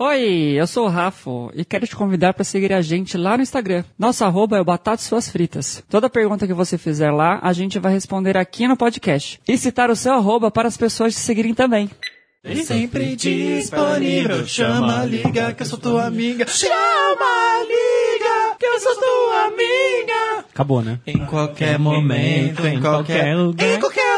Oi, eu sou o Rafa e quero te convidar para seguir a gente lá no Instagram. Nosso arroba é o Batata Suas Fritas. Toda pergunta que você fizer lá, a gente vai responder aqui no podcast. E citar o seu arroba para as pessoas te seguirem também. Sempre disponível, chama, liga, que eu sou tua amiga. Chama, liga, que eu sou tua amiga. Acabou, né? Em qualquer momento, em qualquer lugar, em qualquer lugar,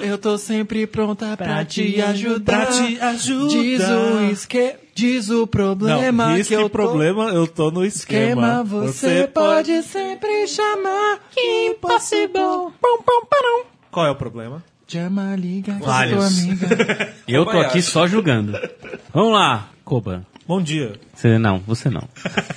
eu tô sempre pronta pra te ajudar. Pra te ajudar. Diz o esque... Diz o problema Não, que eu tô... problema, eu tô no esquema. Esquema, você pode sempre chamar impossível. Pum, pum, parão. Qual é o problema? Chama, liga, que Vários. tua amiga. Eu tô aqui só julgando. Vamos lá, Koba. Bom dia. Você não, você não.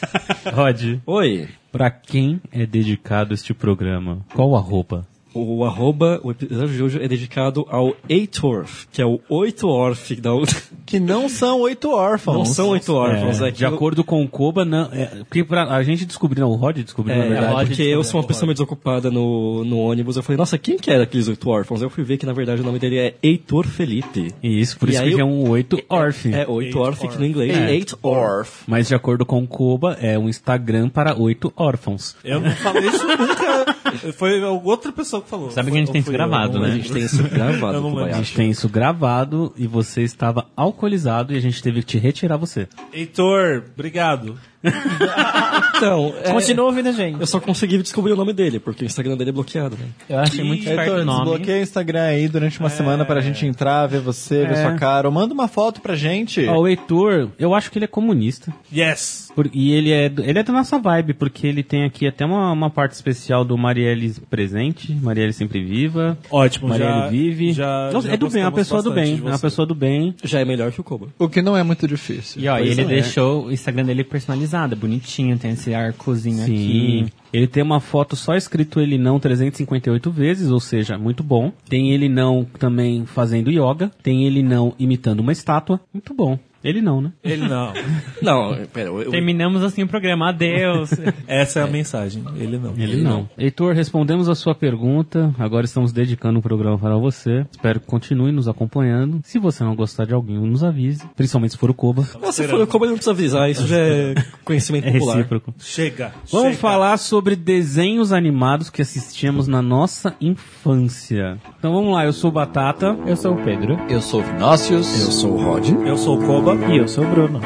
Rod, Oi. pra quem é dedicado este programa? Qual o arroba? O arroba, o episódio de hoje é dedicado ao Eitor, que é o oito orf da Que não são oito órfãos. Não são oito órfãos, É, é, de acordo com o Koba, não, é, porque pra, a gente descobriu, não, o Rod descobriu, na É, verdade. porque eu sou uma pessoa meio desocupada no, no ônibus. Eu falei, nossa, quem que era aqueles oito órfãos? Eu fui ver que, na verdade, o nome dele é Heitor Felipe. E isso, por E isso aí que eu- é um oito orf. É, oito orf, que no inglês É. é eight orf. Mas de acordo com o Koba, é um Instagram para oito órfãos. Eu não falei isso nunca. Foi outra pessoa que falou. Sabe que a gente tem isso eu, gravado, não A né? gente tem isso gravado. A gente tem isso gravado e você estava alcoolizado e a gente teve que te retirar você. Heitor, obrigado. Então, é, Continua ouvindo a gente. eu só consegui descobrir o nome dele, porque o Instagram dele é bloqueado, né? Eu achei muito esperto Heitor, o nome. desbloqueia o Instagram aí durante uma semana pra gente entrar, ver você, ver É. sua cara. Ou manda uma foto pra gente. Ó, o Heitor, eu acho que ele é comunista. Yes. Por- e ele é, ele é da nossa vibe, porque ele tem aqui até uma, uma parte especial do Marielle presente, Marielle sempre viva. Ótimo, Marielle já- vive. já- Nossa, já é do bem, é uma pessoa do bem. É uma pessoa do bem. Já é melhor que o Koba. O que não é muito difícil. E ó, ele é. deixou o Instagram dele personalizado, é bonitinho, tem esse arcozinho Sim. aqui. Ele tem uma foto só escrito ele não 358 vezes, ou seja, muito bom. Tem ele não também fazendo yoga. Tem ele não imitando uma estátua. Muito bom. Ele não, né? Ele não. Não, pera, eu, eu, Terminamos assim o programa, adeus. Essa é a mensagem. Ele não. Ele não. Heitor, respondemos a sua pergunta. Agora estamos dedicando o programa para você. Espero que continue nos acompanhando. Se você não gostar de alguém, nos avise. Principalmente se for o Koba. Nossa, foi o Koba não precisa avisar, isso já é conhecimento É popular. recíproco. Chega. Vamos chega. falar sobre desenhos animados que assistíamos na nossa infância. Então vamos lá, eu sou o Batata. Eu sou o Pedro. Eu sou o Vinócius. Eu sou o Rod. Eu sou o Koba. E eu sou o Bruno.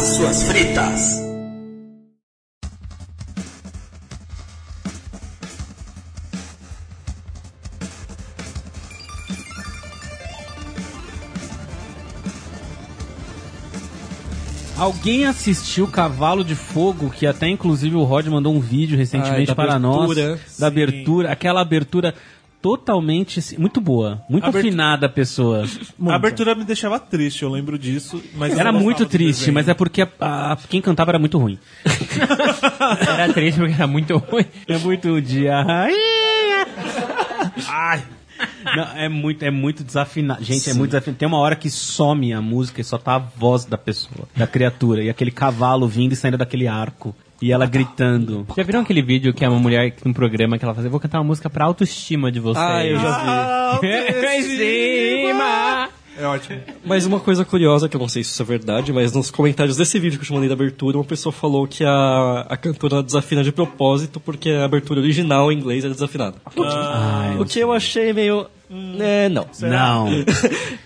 Suas fritas. Alguém assistiu Cavalo de Fogo, que até inclusive o Rod mandou um vídeo recentemente Ai, da para abertura. nós. Da abertura, aquela abertura totalmente assim, muito boa, muito Abertu- afinada a pessoa. A abertura me deixava triste, eu lembro disso. Mas Era muito triste, mas é porque a- a- quem cantava era muito ruim. Era triste porque era muito ruim. É muito dia. Ai, Não, é muito, é muito desafinado. Gente, é muito desafinado. Tem uma hora que some a música e só tá a voz da pessoa, da criatura. E aquele cavalo vindo e saindo daquele arco. E ela gritando. Já viram aquele vídeo que é uma mulher que num programa que ela faz? Eu vou cantar uma música pra autoestima de vocês. Ah, eu já Em cima! É ótimo. Mas uma coisa curiosa, que eu não sei se isso é verdade, mas nos comentários desse vídeo que eu te mandei da abertura, uma pessoa falou que a, a cantora desafina de propósito porque a abertura original em inglês é desafinada. O que, o que eu achei meio... É, não. Não.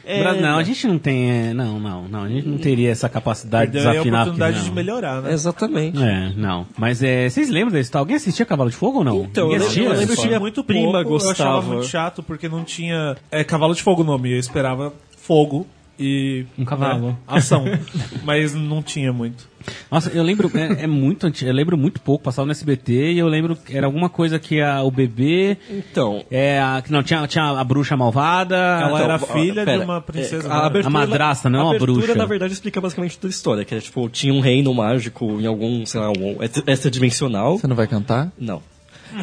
É, Bra- não, a gente não tem. é, Não, não, não. A gente não teria essa capacidade de aí a desafinar. oportunidade porque de melhorar, né? Exatamente. É, não. Mas é, vocês lembram desse tal? Alguém assistia Cavalo de Fogo ou não? Então, Ninguém eu assistia? lembro- eu lembro que minha muito prima pouco, Eu achava gostava. muito chato porque não tinha é, cavalo de fogo o nome. Eu esperava fogo e Um cavalo. né, ação, mas não tinha muito. Nossa, eu lembro, é, é muito antigo, eu lembro muito pouco, passava no SBT e eu lembro que era alguma coisa que a, o bebê, Então, é, a, que não, tinha, tinha a bruxa malvada, Ela Então, era filha pera, de uma princesa. é, a, abertura, A madrasta, não a a abertura, bruxa. na verdade, explica basicamente toda a história. Que é, tipo, tinha um reino mágico em algum, sei lá, um extra- extradimensional. Você não vai cantar? Não.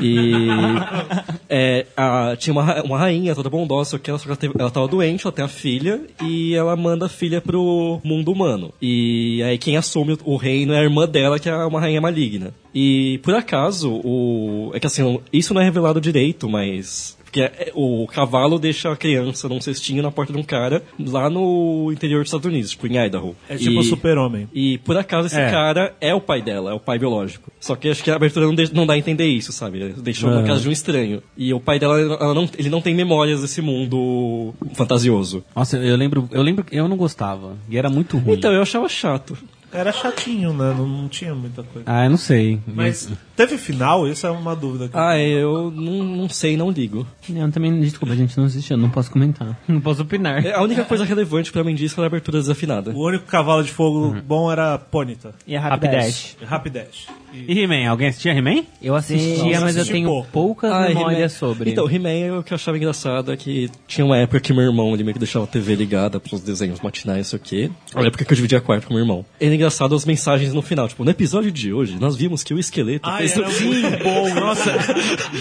E É, a- tinha uma, uma rainha toda bondosa, que ela, teve- ela tava doente, ela tem a filha, e ela manda a filha pro mundo humano. E aí quem assume o reino é a irmã dela, que é uma rainha maligna. E por acaso, o. É que assim, isso não é revelado direito, mas. Porque é- o cavalo deixa a criança num cestinho na porta de um cara lá no interior dos Estados Unidos, tipo em Idaho. É tipo o E- super-homem. e por acaso esse É. cara é o pai dela, é o pai biológico. Só que acho que a abertura não, de- não dá a entender isso, sabe? Deixou na Aham. casa de um estranho. E o pai dela, ela não- ele não tem memórias desse mundo fantasioso. Nossa, eu lembro, eu lembro que eu não gostava. E era muito ruim. Então, eu achava chato. Era chatinho, né? Não, não tinha muita coisa. Ah, eu não sei. Mas teve final? Isso é uma dúvida. que- Ah, eu não, não sei, não ligo. Não, também, desculpa, a gente não assistiu, não posso comentar. Não posso opinar. É, A única coisa relevante pra mim disso foi a abertura desafinada. O único cavalo de fogo bom era Ponyta. E a Rapidash. Rapidash. Rapidash. E- He-Man? Alguém assistia He-Man? Eu assistia, Não, mas eu assisti tenho pouco. poucas Ah, memórias He-Man. sobre. Então, He-Man, o que eu achava engraçado é que tinha uma época que meu irmão ele meio que deixava a TV ligada pros desenhos matinais, sei o quê. Olha, época que eu dividia quarto com meu irmão. Era engraçado as mensagens no final. Tipo, no episódio de hoje, nós vimos que o esqueleto Ai, fez... era muito bom. Nossa,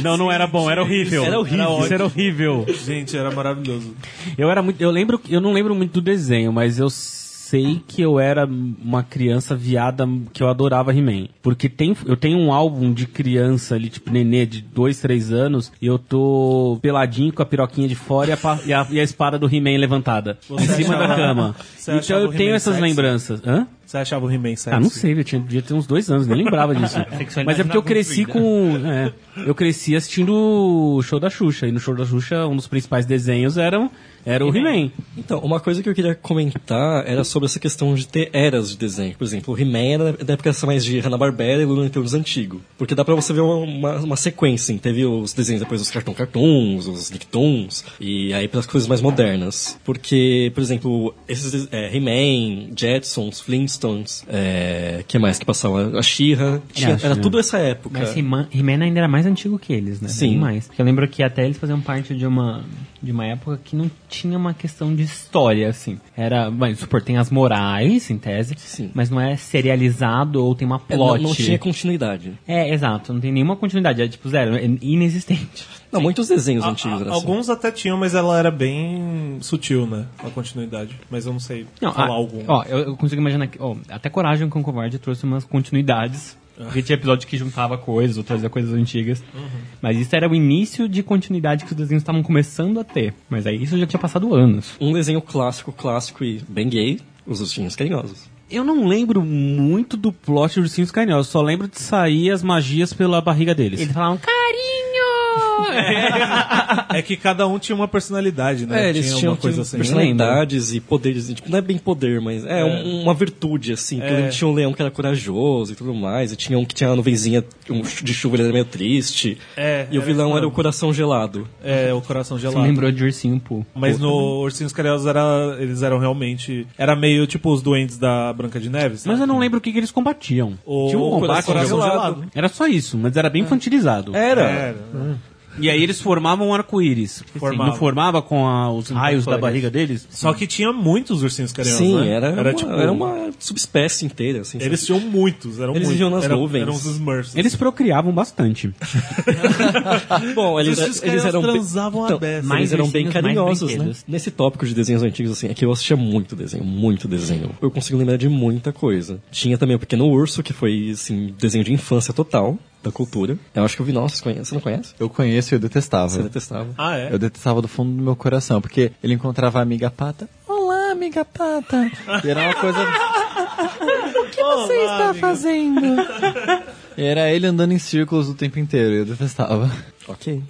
Não, não era bom, era horrível. Era horrível. Isso era horrível. gente, era maravilhoso. Eu era muito. Eu lembro. Eu não lembro muito do desenho, mas eu sei que eu era uma criança viada que eu adorava He-Man. Porque tem, eu tenho um álbum de criança ali, tipo nenê, de 2, 3 anos, e eu tô peladinho com a piroquinha de fora e a, e a, e a espada do He-Man levantada. Você em cima achava- da cama. Então eu tenho essas sexy? lembranças. Hã? Você achava o He-Man sexy? Ah, não sei, eu tinha, devia ter uns dois anos, nem lembrava disso. Mas é porque eu cresci com. é, eu cresci assistindo o show da Xuxa. E no show da Xuxa, um dos principais desenhos eram, era o He-Man. Então, uma coisa que eu queria comentar era sobre essa questão de ter eras de desenho. Por exemplo, o He-Man era da época essa mais de Hanna-Barbera e Looney Tunes antigo. Porque dá pra você ver uma, uma, uma sequência. assim. Teve os desenhos depois dos Cartoon Cartoons, os Nicktoons, e aí pelas coisas mais modernas. Porque, por exemplo, esses é, He-Man, Jetsons, Flintstones, é, que mais que passava? A She-Ra, É, era tudo essa época. Mas He-Man ainda era mais antigo que eles, né? Sim. Bem mais. Porque eu lembro que até eles faziam parte de uma, de uma época que não tinha uma questão de história, assim. Era, mas supor, tem as morais, em tese, Sim. mas não é serializado ou tem uma É, não, plot. não tinha continuidade. É, exato, não tem nenhuma continuidade, é tipo zero, é inexistente. Não, muitos desenhos A- antigos a- assim. alguns até tinham, mas ela era bem sutil, né? A continuidade. Mas eu não sei Não, falar a- algum. Ó, eu, eu consigo imaginar que. Ó, até Coragem com o Covarde trouxe umas continuidades. Porque tinha episódio que juntava coisas, ou trazia coisas antigas. Mas isso era o início de continuidade que os desenhos estavam começando a ter. Mas aí isso já tinha passado anos. Um desenho clássico, clássico e bem gay, os ursinhos carinhosos. Eu não lembro muito do plot dos Ursinhos Carinhosos, só lembro de sair as magias pela barriga deles. Eles falavam, carinho! É que cada um tinha uma personalidade, né? É, eles tinha tinham uma coisa assim. personalidades e poderes. Tipo, não é bem poder, mas é, um- uma virtude, assim. É. tinha um leão que era corajoso e tudo mais. E tinha um que tinha uma nuvenzinha de chuva, ele era meio triste. É, e o vilão era o coração gelado. É, o coração Você gelado. lembrou de Ursinho Poo. Mas no Ursinhos Carinhosos era, eles eram realmente... Era meio tipo os duendes da Branca de Neve, sabe? Mas eu não lembro o que, que eles combatiam. O Tinha um combate coração gelado. gelado. Era só isso, mas era bem infantilizado. Era. Era. E aí eles formavam um arco-íris. Formava. Não formava com a- os raios da barriga deles? Só que tinha muitos ursinhos carinhosos, Sim, né? era, uma, tipo... era uma subespécie inteira, assim. Eles tinham muitos, eram Eles muitos. viviam nas eram, nuvens. Eram os Smurfs. Eles procriavam bastante. Bom, eles, Os ursinhos eles eram transavam a então, beça. Mais eles eram bem carinhosos, né? Nesse tópico de desenhos antigos, assim, é que eu assistia muito desenho, muito desenho. Eu consigo lembrar de muita coisa. Tinha também o Pequeno Urso, que foi, assim, desenho de infância total da cultura. Eu acho que eu vi, nossa, você conhece? Você não conhece? Eu conheço e eu detestava. Você detestava. Ah, é? Eu detestava do fundo do meu coração, porque ele encontrava a amiga pata. Olá, amiga pata. E era uma coisa. o que você está fazendo? E era ele andando em círculos o tempo inteiro, e eu detestava. Ok.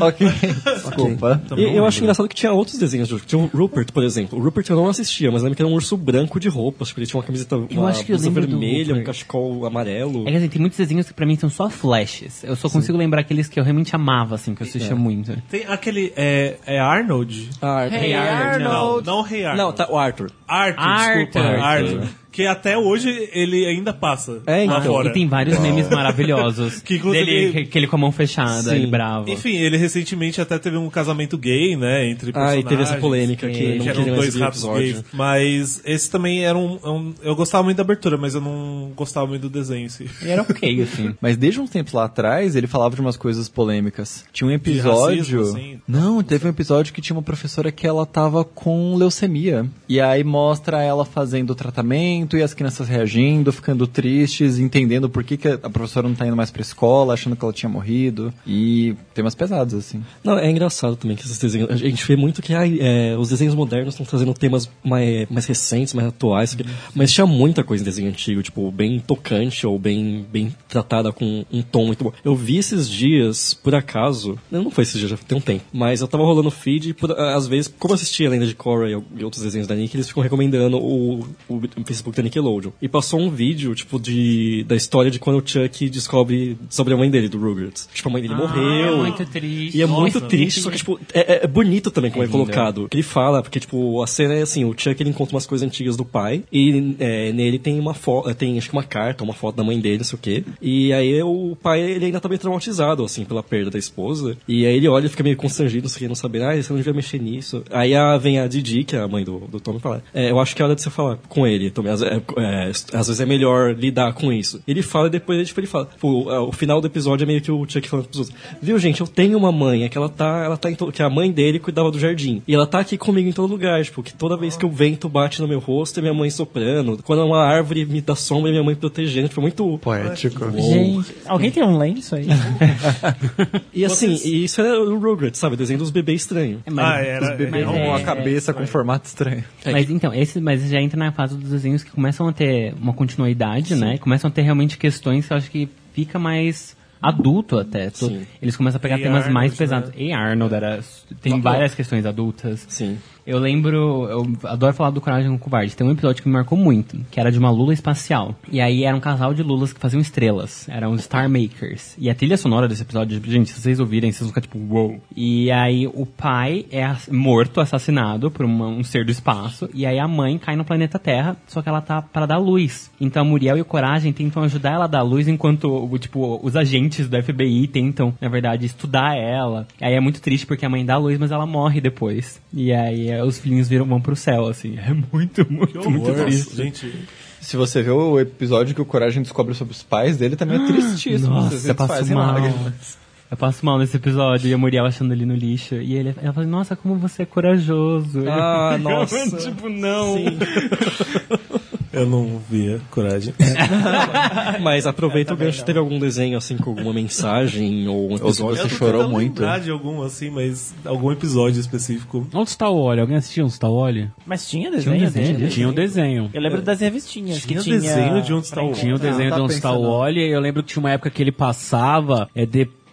ok, desculpa. E eu acho engraçado que tinha outros desenhos. Tinha o Rupert, por exemplo. O Rupert eu não assistia, mas lembro que era um urso branco de roupas. Tipo, ele tinha uma camiseta uma acho que eu vermelha, um cachecol amarelo. É que assim, tem muitos desenhos que pra mim são só flashes. Eu só consigo lembrar aqueles que eu realmente amava, assim, que eu assistia muito. Tem aquele... É, é Arnold? Ah, Hey Arnold. Não, não Rei Arnold. Não, tá, o Arthur. Arthur, Arthur. desculpa. Arthur. Arthur. Que até hoje ele ainda passa É, lá então. fora. E tem vários memes maravilhosos. Que, inclusive- dele, que, que ele com a mão fechada, Sim. ele bravo. Enfim, ele recentemente até teve um casamento gay, né, entre Ah, personagens. e teve essa polêmica que que não eram dois ratos episódio. gays. Mas esse também era um, é um- Eu gostava muito da abertura, mas eu não gostava muito do desenho em si. E era ok, assim. Mas desde uns tempos lá atrás, ele falava de umas coisas polêmicas. Tinha um episódio. racismo, assim? Não, teve um episódio que tinha uma professora que ela tava com leucemia. E aí mostra ela fazendo o tratamento e as crianças reagindo, ficando tristes, entendendo por que, que a professora não tá indo mais pra escola, achando que ela tinha morrido. E temas pesados, assim. Não, é engraçado também que esses desenhos. A gente vê muito que é, os desenhos modernos estão trazendo temas mais, mais recentes, mais atuais. Mas tinha muita coisa em desenho antigo, tipo, bem tocante ou bem, bem tratada com um tom muito bom. Eu vi esses dias, por acaso. Não foi esses dias, já tem um tempo. Mas eu tava rolando feed e, por- às vezes, como eu assistia a Lenda de Korra e, e outros desenhos da Nick, eles ficam recomendando o, o, o Facebook da Nickelodeon. E passou um vídeo, tipo, de, da história de quando o Chuck descobre sobre a mãe dele, do Rugrats. Tipo, a mãe dele morreu. é muito triste. E é Nossa, muito triste, só que, tipo, é, é- é bonito também como é, lindo. colocado. Ele fala, porque, tipo, a cena é assim, o Chuck, ele encontra umas coisas antigas do pai, e é, nele tem uma foto, tem, acho que uma carta, uma foto da mãe dele, não sei o quê. E aí o pai, ele ainda tá meio traumatizado, assim, pela perda da esposa. E aí ele olha e fica meio constrangido, não sei o quê, não sabendo, ah, você não devia mexer nisso. Aí a, vem a Didi, que é a mãe do, do Tommy, e fala, é, eu acho que é hora de você falar com ele, Tommy. Às, é, é, às vezes é melhor lidar com isso. Ele fala e depois ele, tipo, ele fala, pô, é, o final do episódio é meio que o Chuck falando pros outros, viu, gente, eu tenho uma mãe, é que ela tá, ela tá que a mãe dele cuidava do jardim. E ela tá aqui comigo em todo lugar, tipo, que toda vez que o vento bate no meu rosto é minha mãe soprando. Quando uma árvore me dá sombra é minha mãe protegendo. Tipo, é muito Poético. Gente, alguém tem um lenço aí? E assim, e isso é o Rugrats, sabe? Desenho dos bebês estranhos. É, mas- ah, era. Bebê Mas com é- a cabeça com formato estranho. Mas então, esse mas já entra na fase dos desenhos que começam a ter uma continuidade, né? Começam a ter realmente questões que eu acho que fica mais adulto até. Sim. Eles começam a pegar E temas Arnold, mais né? pesados. E Arnold era. Tem várias questões adultas. Sim. Eu lembro, eu adoro falar do Coragem com Covarde. Tem um episódio que me marcou muito, que era de uma lula espacial. E aí era um casal de lulas que faziam estrelas. Eram os Star Makers. E a trilha sonora desse episódio, gente, se vocês ouvirem, vocês vão ficar tipo, wow. E aí o pai é morto, assassinado por uma- um ser do espaço. E aí a mãe cai no planeta Terra, só que ela tá para dar luz. Então Muriel e o Coragem tentam ajudar ela a dar luz, enquanto, tipo, os agentes do FBI tentam, na verdade, estudar ela. Aí é muito triste porque a mãe dá luz, mas ela morre depois. E aí é, os filhinhos viram vão pro céu, assim. É muito, muito, muito Nossa, triste. gente. Se você vê o episódio que o Coragem descobre sobre os pais dele, também é tristíssimo. Nossa, eu passo mal. lágrimas. Eu passo mal nesse episódio e a Muriel achando ele no lixo. E ele, ela fala, nossa, como você é corajoso. Ah, nossa. tipo, não. Eu não via coragem. Mas aproveita o gancho. Teve algum desenho, assim, com alguma mensagem ou um episódio? Você tô chorou muito. de algum assim, mas algum episódio específico. Onde está o Wally? Alguém assistiu Onde está o Wally? Mas tinha Tinha um desenho? desenho, Tinha um desenho. Eu lembro das revistinhas Tinha que tinha... desenho de onde está o Tinha o desenho tá de Onde está o. Wally. e Eu lembro que tinha uma época que ele passava é, depois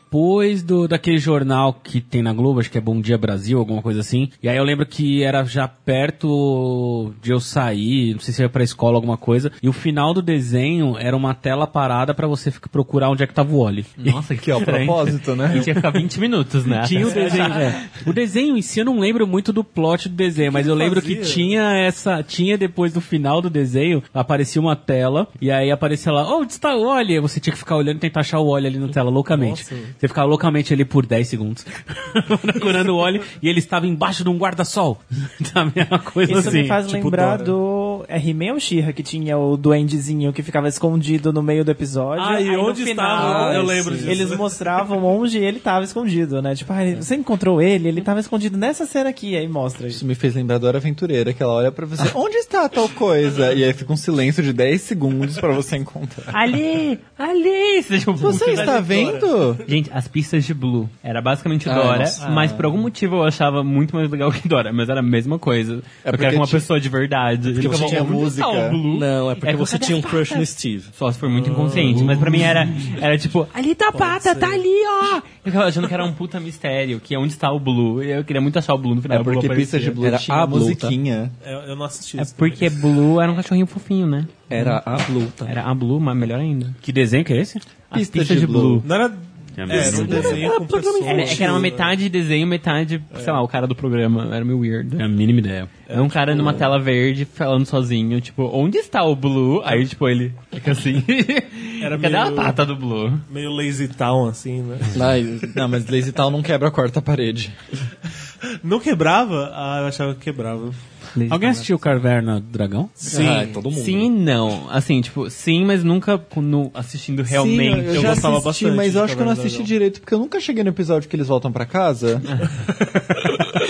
do, daquele jornal que tem na Globo, acho que é Bom Dia Brasil, alguma coisa assim. E aí eu lembro que era já perto de eu sair, não sei se ia pra escola, alguma coisa. E o final do desenho era uma tela parada pra você ficar, procurar onde é que tava o Wally. Nossa, Que é o propósito, né? E tinha que ficar 20 minutos, né? Tinha o desenho. é. O desenho em si eu não lembro muito do plot do desenho, mas eu lembro que fazia? tinha essa. Tinha depois do final do desenho, aparecia uma tela, e aí aparecia lá, oh, onde está o Wally? Você tinha que ficar olhando e tentar achar o Wally ali na tela, loucamente. Você ficava loucamente ali por 10 segundos, procurando o Wally, e ele estava embaixo de um guarda-sol. Sabe? Uma coisa Isso assim. me faz tipo lembrar Dora. do é He-Man ou She-Ra que tinha o duendezinho que ficava escondido no meio do episódio. Ah, e onde final, estava? Eu Ah, lembro sim. disso. Eles mostravam onde ele tava escondido, né? Tipo, ah, você encontrou ele, ele tava escondido nessa cena aqui, aí mostra isso. Isso me fez lembrar da Hora Aventureira, que ela olha pra você, onde está tal coisa? E aí fica um silêncio de 10 segundos pra você encontrar. Ali! Ali! Você, tipo, Você está vendo? Gente, as pistas de Blue. Era basicamente Ah, Dora, nossa. mas por algum motivo eu achava muito mais legal que Dora, mas era a mesma coisa. É eu porque quero uma tinha- pessoa de verdade. Porque você tinha música. Não, é porque É você tinha um crush no Steve. Só se for muito inconsciente, mas pra mim era, era tipo, ali tá a pata, tá ali, ó! Eu ficava achando que era um puta mistério, que é onde está o Blue. Eu queria muito achar o Blue no final. É Blue porque aparecia. Pista de Blue Era tinha a Blue, tá? musiquinha. Eu, eu não assisti É porque Blue era um cachorrinho fofinho, né? Era a Blue, tá? Era a Blue, mas melhor ainda. Que desenho que é esse? As Pista pistas de de Blue. Não era É, É, era um desenho com pessoas. É, é que era uma metade desenho, metade, sei lá, o cara do programa. Era meio weird. É a mínima ideia. É um cara numa tela verde falando sozinho, tipo, onde está o Blue? Aí, tipo, ele fica assim. Era Cadê meio- a pata do Blue? Meio lazy town, assim, né? Não, mas Lazy Town não quebra a quarta parede. Não quebrava? Ah, eu achava que quebrava. Alguém assistiu Caverna do Dragão? Sim. Ah, todo mundo. Sim e não. Assim, tipo, sim, mas nunca no, assistindo realmente. Sim, eu, eu já gostava assisti, bastante mas eu acho que eu não assisti direito, porque eu nunca cheguei no episódio que eles voltam pra casa.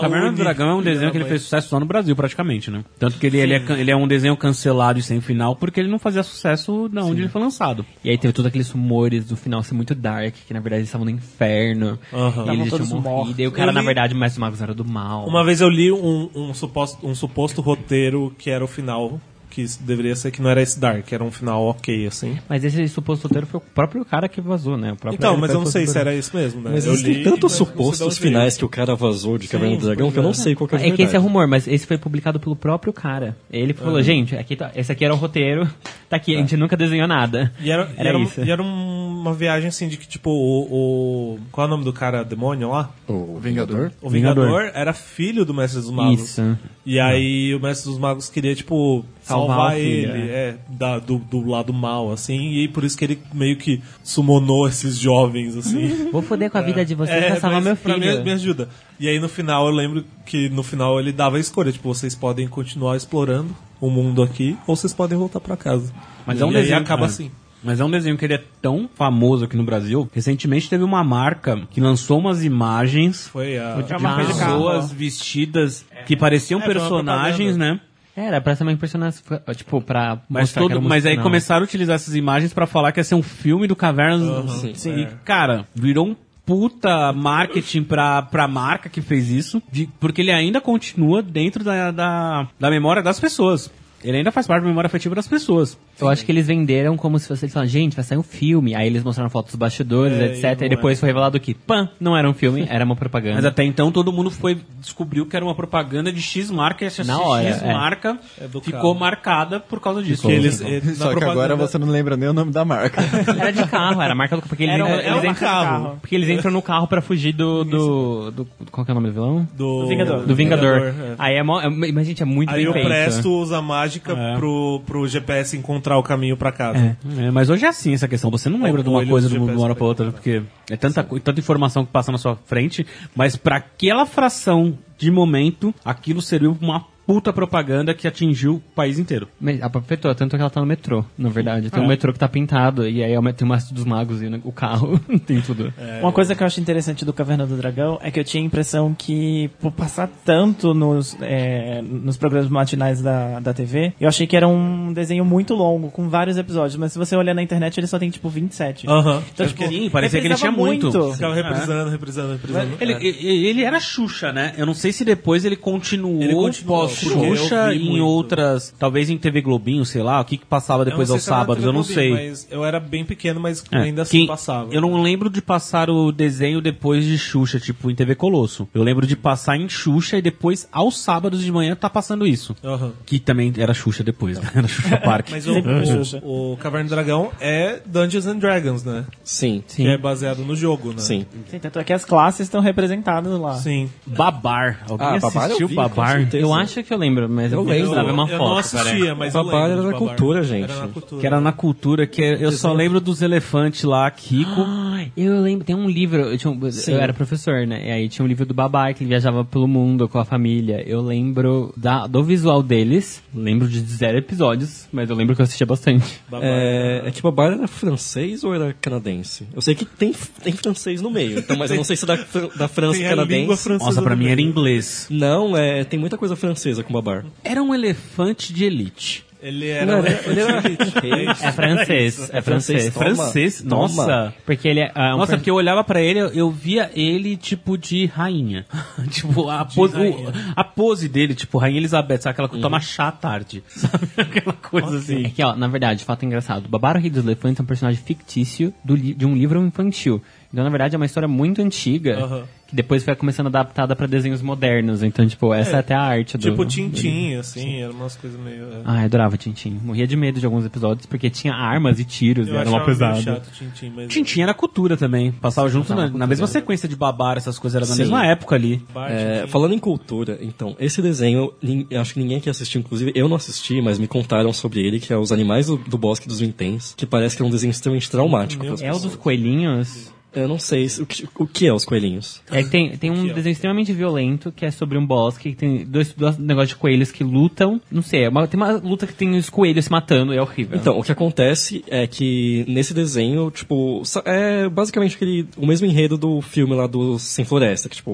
Caverna do Dragão é um desenho que ele fez sucesso só no Brasil, praticamente, né? Tanto que ele, ele, é, ele é um desenho cancelado e sem final porque ele não fazia sucesso da onde ele foi lançado. E aí teve todos aqueles rumores do final ser muito dark, que na verdade eles estavam no inferno. Aham. E eles tinham morrido. E o cara, Eu na li- verdade, Mestre Magos era do mal. Uma vez eu li um, um, suposto, um suposto roteiro que era o final, que deveria ser que não era esse Dark, era um final ok, assim. Mas esse suposto roteiro foi o próprio cara que vazou, né? O próprio Então, mas eu não sei se era isso mesmo, né? Mas eu existem li, tantos supostos finais que o cara vazou de Caverna do Dragão que eu não sei qual que é a É que esse é rumor, mas esse foi publicado pelo próprio cara. Ele falou, gente, aqui tá- esse aqui era o roteiro, tá aqui, a gente nunca desenhou nada. E era, e Era isso. e era um- uma viagem assim de que, tipo, o, o- Qual é o nome do cara demônio lá? O Vingador? O Vingador, Vingador. era filho do Mestre dos Magos. Isso. E aí o Mestre dos Magos queria, tipo, Salvar filho, ele, é, da- do, do lado mal, assim, e por isso que ele meio que summonou esses jovens, assim. Vou foder com a vida de vocês pra salvar mas meu pra filho. mim, me ajuda. E aí no final eu lembro que no final ele dava a escolha, tipo, vocês podem continuar explorando o mundo aqui, ou vocês podem voltar pra casa. Mas e é um desenho acaba é. assim. Mas é um desenho que ele é tão famoso aqui no Brasil. Recentemente teve uma marca que lançou umas imagens Foi a. Tinha de pessoas vestidas que pareciam É, personagens, né? Era pra ser uma personagem, tipo, pra Mas, mostrar todo, era mas aí começaram a utilizar essas imagens pra falar que ia ser um filme do Caverna. Sim. E, cara, virou um puta marketing pra, pra marca que fez isso, de- porque ele ainda continua dentro da, da, da memória das pessoas. Ele ainda faz parte da memória afetiva das pessoas. Eu acho que eles venderam como se fosse, eles falaram, gente, vai sair um filme. Aí eles mostraram fotos dos bastidores, É, etc. e E, depois foi revelado que, pã, não era um filme, era uma propaganda. Mas até então todo mundo foi descobriu que era uma propaganda de X marca e essa Na hora, X é. marca É do ficou carro. marcada por causa disso. Que eles, eles- Só que propaganda- agora você não lembra nem o nome da marca. Era de carro, era a marca do porque eles, Era entram- era eles entram carro. Porque eles entram no carro pra fugir do. do, do qual que é o nome do vilão? do, Vingador. Do Vingador. é. Aí é, mó, é, mas, gente, é muito Aí bem o feito. Presto usa a mágica É. pro, pro GPS encontrar o caminho pra casa. É, mas hoje é assim essa questão. Você não lembra Ou de uma coisa de uma hora pra outra, porque é tanta, tanta informação que passa na sua frente, mas pra aquela fração de momento, aquilo serviu uma puta propaganda que atingiu o país inteiro. Mas aproveitou, tanto que ela tá no metrô, na verdade. Tem um É. metrô que tá pintado, e aí é o- tem o Mestre dos Magos e o carro, tem tudo. Uma coisa que eu acho interessante do Caverna do Dragão é que eu tinha a impressão que, por passar tanto nos, é, nos programas matinais da, da TV, eu achei que era um desenho muito longo, com vários episódios. Mas se você olhar na internet, ele só tem, tipo, 27. Aham. Então, tipo, Sim, parecia que ele tinha reprisava muito. Ficava reprisando, reprisando, reprisando. Ele, É. ele, ele era Xuxa, né? Eu não sei se depois ele continuou, Ele continuou, pós-Xuxa vi em muito. outras. Talvez em TV Globinho, sei lá, o que, que passava depois Eu não aos sábados, eu não Globinho, sei. Mas eu era bem pequeno, mas É, ainda assim quem- passava. Eu não lembro de passar o desenho depois de Xuxa, tipo em TV Colosso. Eu lembro de passar em Xuxa e depois, aos sábados de manhã, tá passando isso. Aham. Que também era Xuxa depois, né? Era Xuxa Park. Mas o, Xuxa. o, o Caverna do Dragão é Dungeons and Dragons, né? Sim, Que é baseado no jogo, né? sim. Sim, tanto é que as classes estão representadas lá. Sim. Babar. Alguém Ah, Babar eu assistiu vi, com Babar? certeza. Eu acho que eu lembro, mas eu, Eu lembro. precisar ver uma eu foto. não assistia, mas eu Babar lembro era na cultura, gente. Era na cultura. Que era na cultura, que eu só lembro dos elefantes lá, Kiko. Ah, eu lembro, tem um livro, eu, tinha um- eu era professor, né? E aí tinha um livro do Babá que ele viajava pelo mundo com a família. Eu lembro da, do visual deles, lembro de zero episódios, mas eu lembro que eu assistia bastante. Babar. É, é que Babar era francês ou era canadense? Eu sei que tem, tem francês no meio, então, mas eu não sei se é da, da França Tem língua canadense. francesa. Nossa, pra mim era inglês. Não, é, tem muita coisa francesa com Babar. Era um elefante de elite. Ele era. Não, ele- ele era É francês, é francês. Toma, Francês? toma. Nossa. Porque ele é. ah, um Nossa, porque eu olhava pra ele, eu, via ele tipo de rainha. tipo, a pose, o- a pose dele, tipo, Rainha Elizabeth, sabe aquela que toma chá à tarde. Sabe? Aquela coisa É assim. que, ó, na verdade, fato engraçado. Babaro Rei dos Elefantes é um personagem fictício do de um livro infantil. Então, na verdade, é uma história muito antiga, Aham. que depois foi começando adaptada pra desenhos modernos. Então, tipo, essa é, É, até a arte do... Tipo Tintin, assim, eram umas coisas meio. é. Ah, eu adorava Tintin. Morria de medo de alguns episódios, porque tinha armas e tiros, e Eu era uma pesada. chato Tintin, mas. Tintin era cultura também. Passava junto na, na mesma sequência de babar, essas coisas, era na Sim. mesma época ali. Bart, É, falando em cultura, então, esse desenho, eu acho que ninguém aqui assistiu, inclusive eu não assisti, mas me contaram sobre ele, que é Os Animais do, do Bosque dos Vinténs, que parece que é um desenho extremamente traumático. É o dos coelhinhos. Eu não sei se- o que, o que é os coelhinhos. É que tem, tem um ó. desenho extremamente violento que é sobre um bosque que tem dois, dois negócios de coelhos que lutam. Não sei, é uma- tem uma luta que tem os coelhos se matando, é horrível. Então, o que acontece é que nesse desenho, tipo, é basicamente aquele, o mesmo enredo do filme lá do Sem Floresta, que, tipo,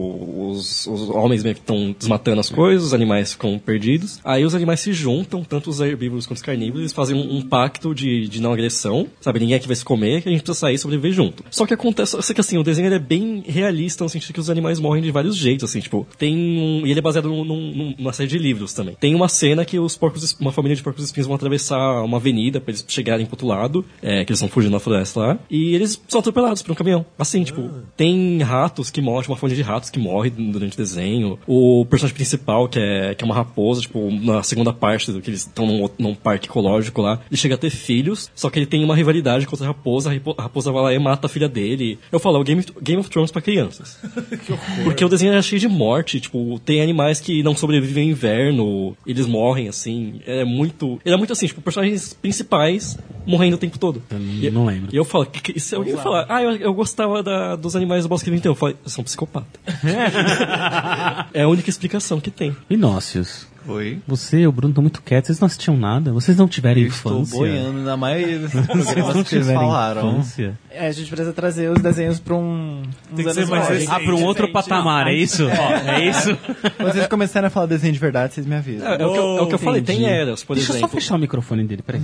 os, os homens meio que estão desmatando as coisas, os animais ficam perdidos. Aí os animais se juntam, tanto os herbívoros quanto os carnívoros, eles fazem um, um pacto de, de não agressão, sabe? Ninguém aqui vai se comer, que a gente precisa sair e sobreviver junto. Só que acontece, só que assim, o desenho é bem realista no sentido que os animais morrem de vários jeitos, assim, tipo, tem um, e ele é baseado num- num- numa série de livros também. Tem uma cena que os porcos, uma família de porcos espinhos vão atravessar uma avenida pra eles chegarem pro outro lado, é, que eles estão fugindo da floresta lá, e eles são atropelados por um caminhão. Assim, tipo, tem ratos que morrem, uma família de ratos que morre durante o desenho. O personagem principal, que é, que é uma raposa, tipo, na segunda parte do que eles estão num, num parque ecológico lá, ele chega a ter filhos, só que ele tem uma rivalidade contra a raposa, a rapo- a raposa vai lá e mata a filha dele. Eu falo, é o Game, Game of Thrones pra crianças. Porque o desenho é cheio de morte, tipo, tem animais que não sobrevivem ao inverno, eles morrem, assim, é muito... Ele é muito assim, tipo, personagens principais morrendo o tempo todo. Eu não lembro. E eu falo, que, que, se alguém falar, ah, eu, eu gostava da- dos animais do Bosque Vintão, eu falo, são psicopata. é a única explicação que tem. Inócios. Oi. Você e o Bruno estão muito quietos, vocês não assistiam nada, vocês não tiveram Eu estou infância. boiando na maioria desses Vocês não programas que vocês tiveram falaram. infância. É, a gente precisa trazer os desenhos pra um. Tem que ser mais mais. recente. Ah, para um outro patamar, é isso? Ó, é isso? Quando vocês começarem a falar desenho de verdade, vocês me avisam. É, é o que eu, é o que eu falei, tem eras, por Deixa eu só exemplo. fechar o microfone dele, peraí.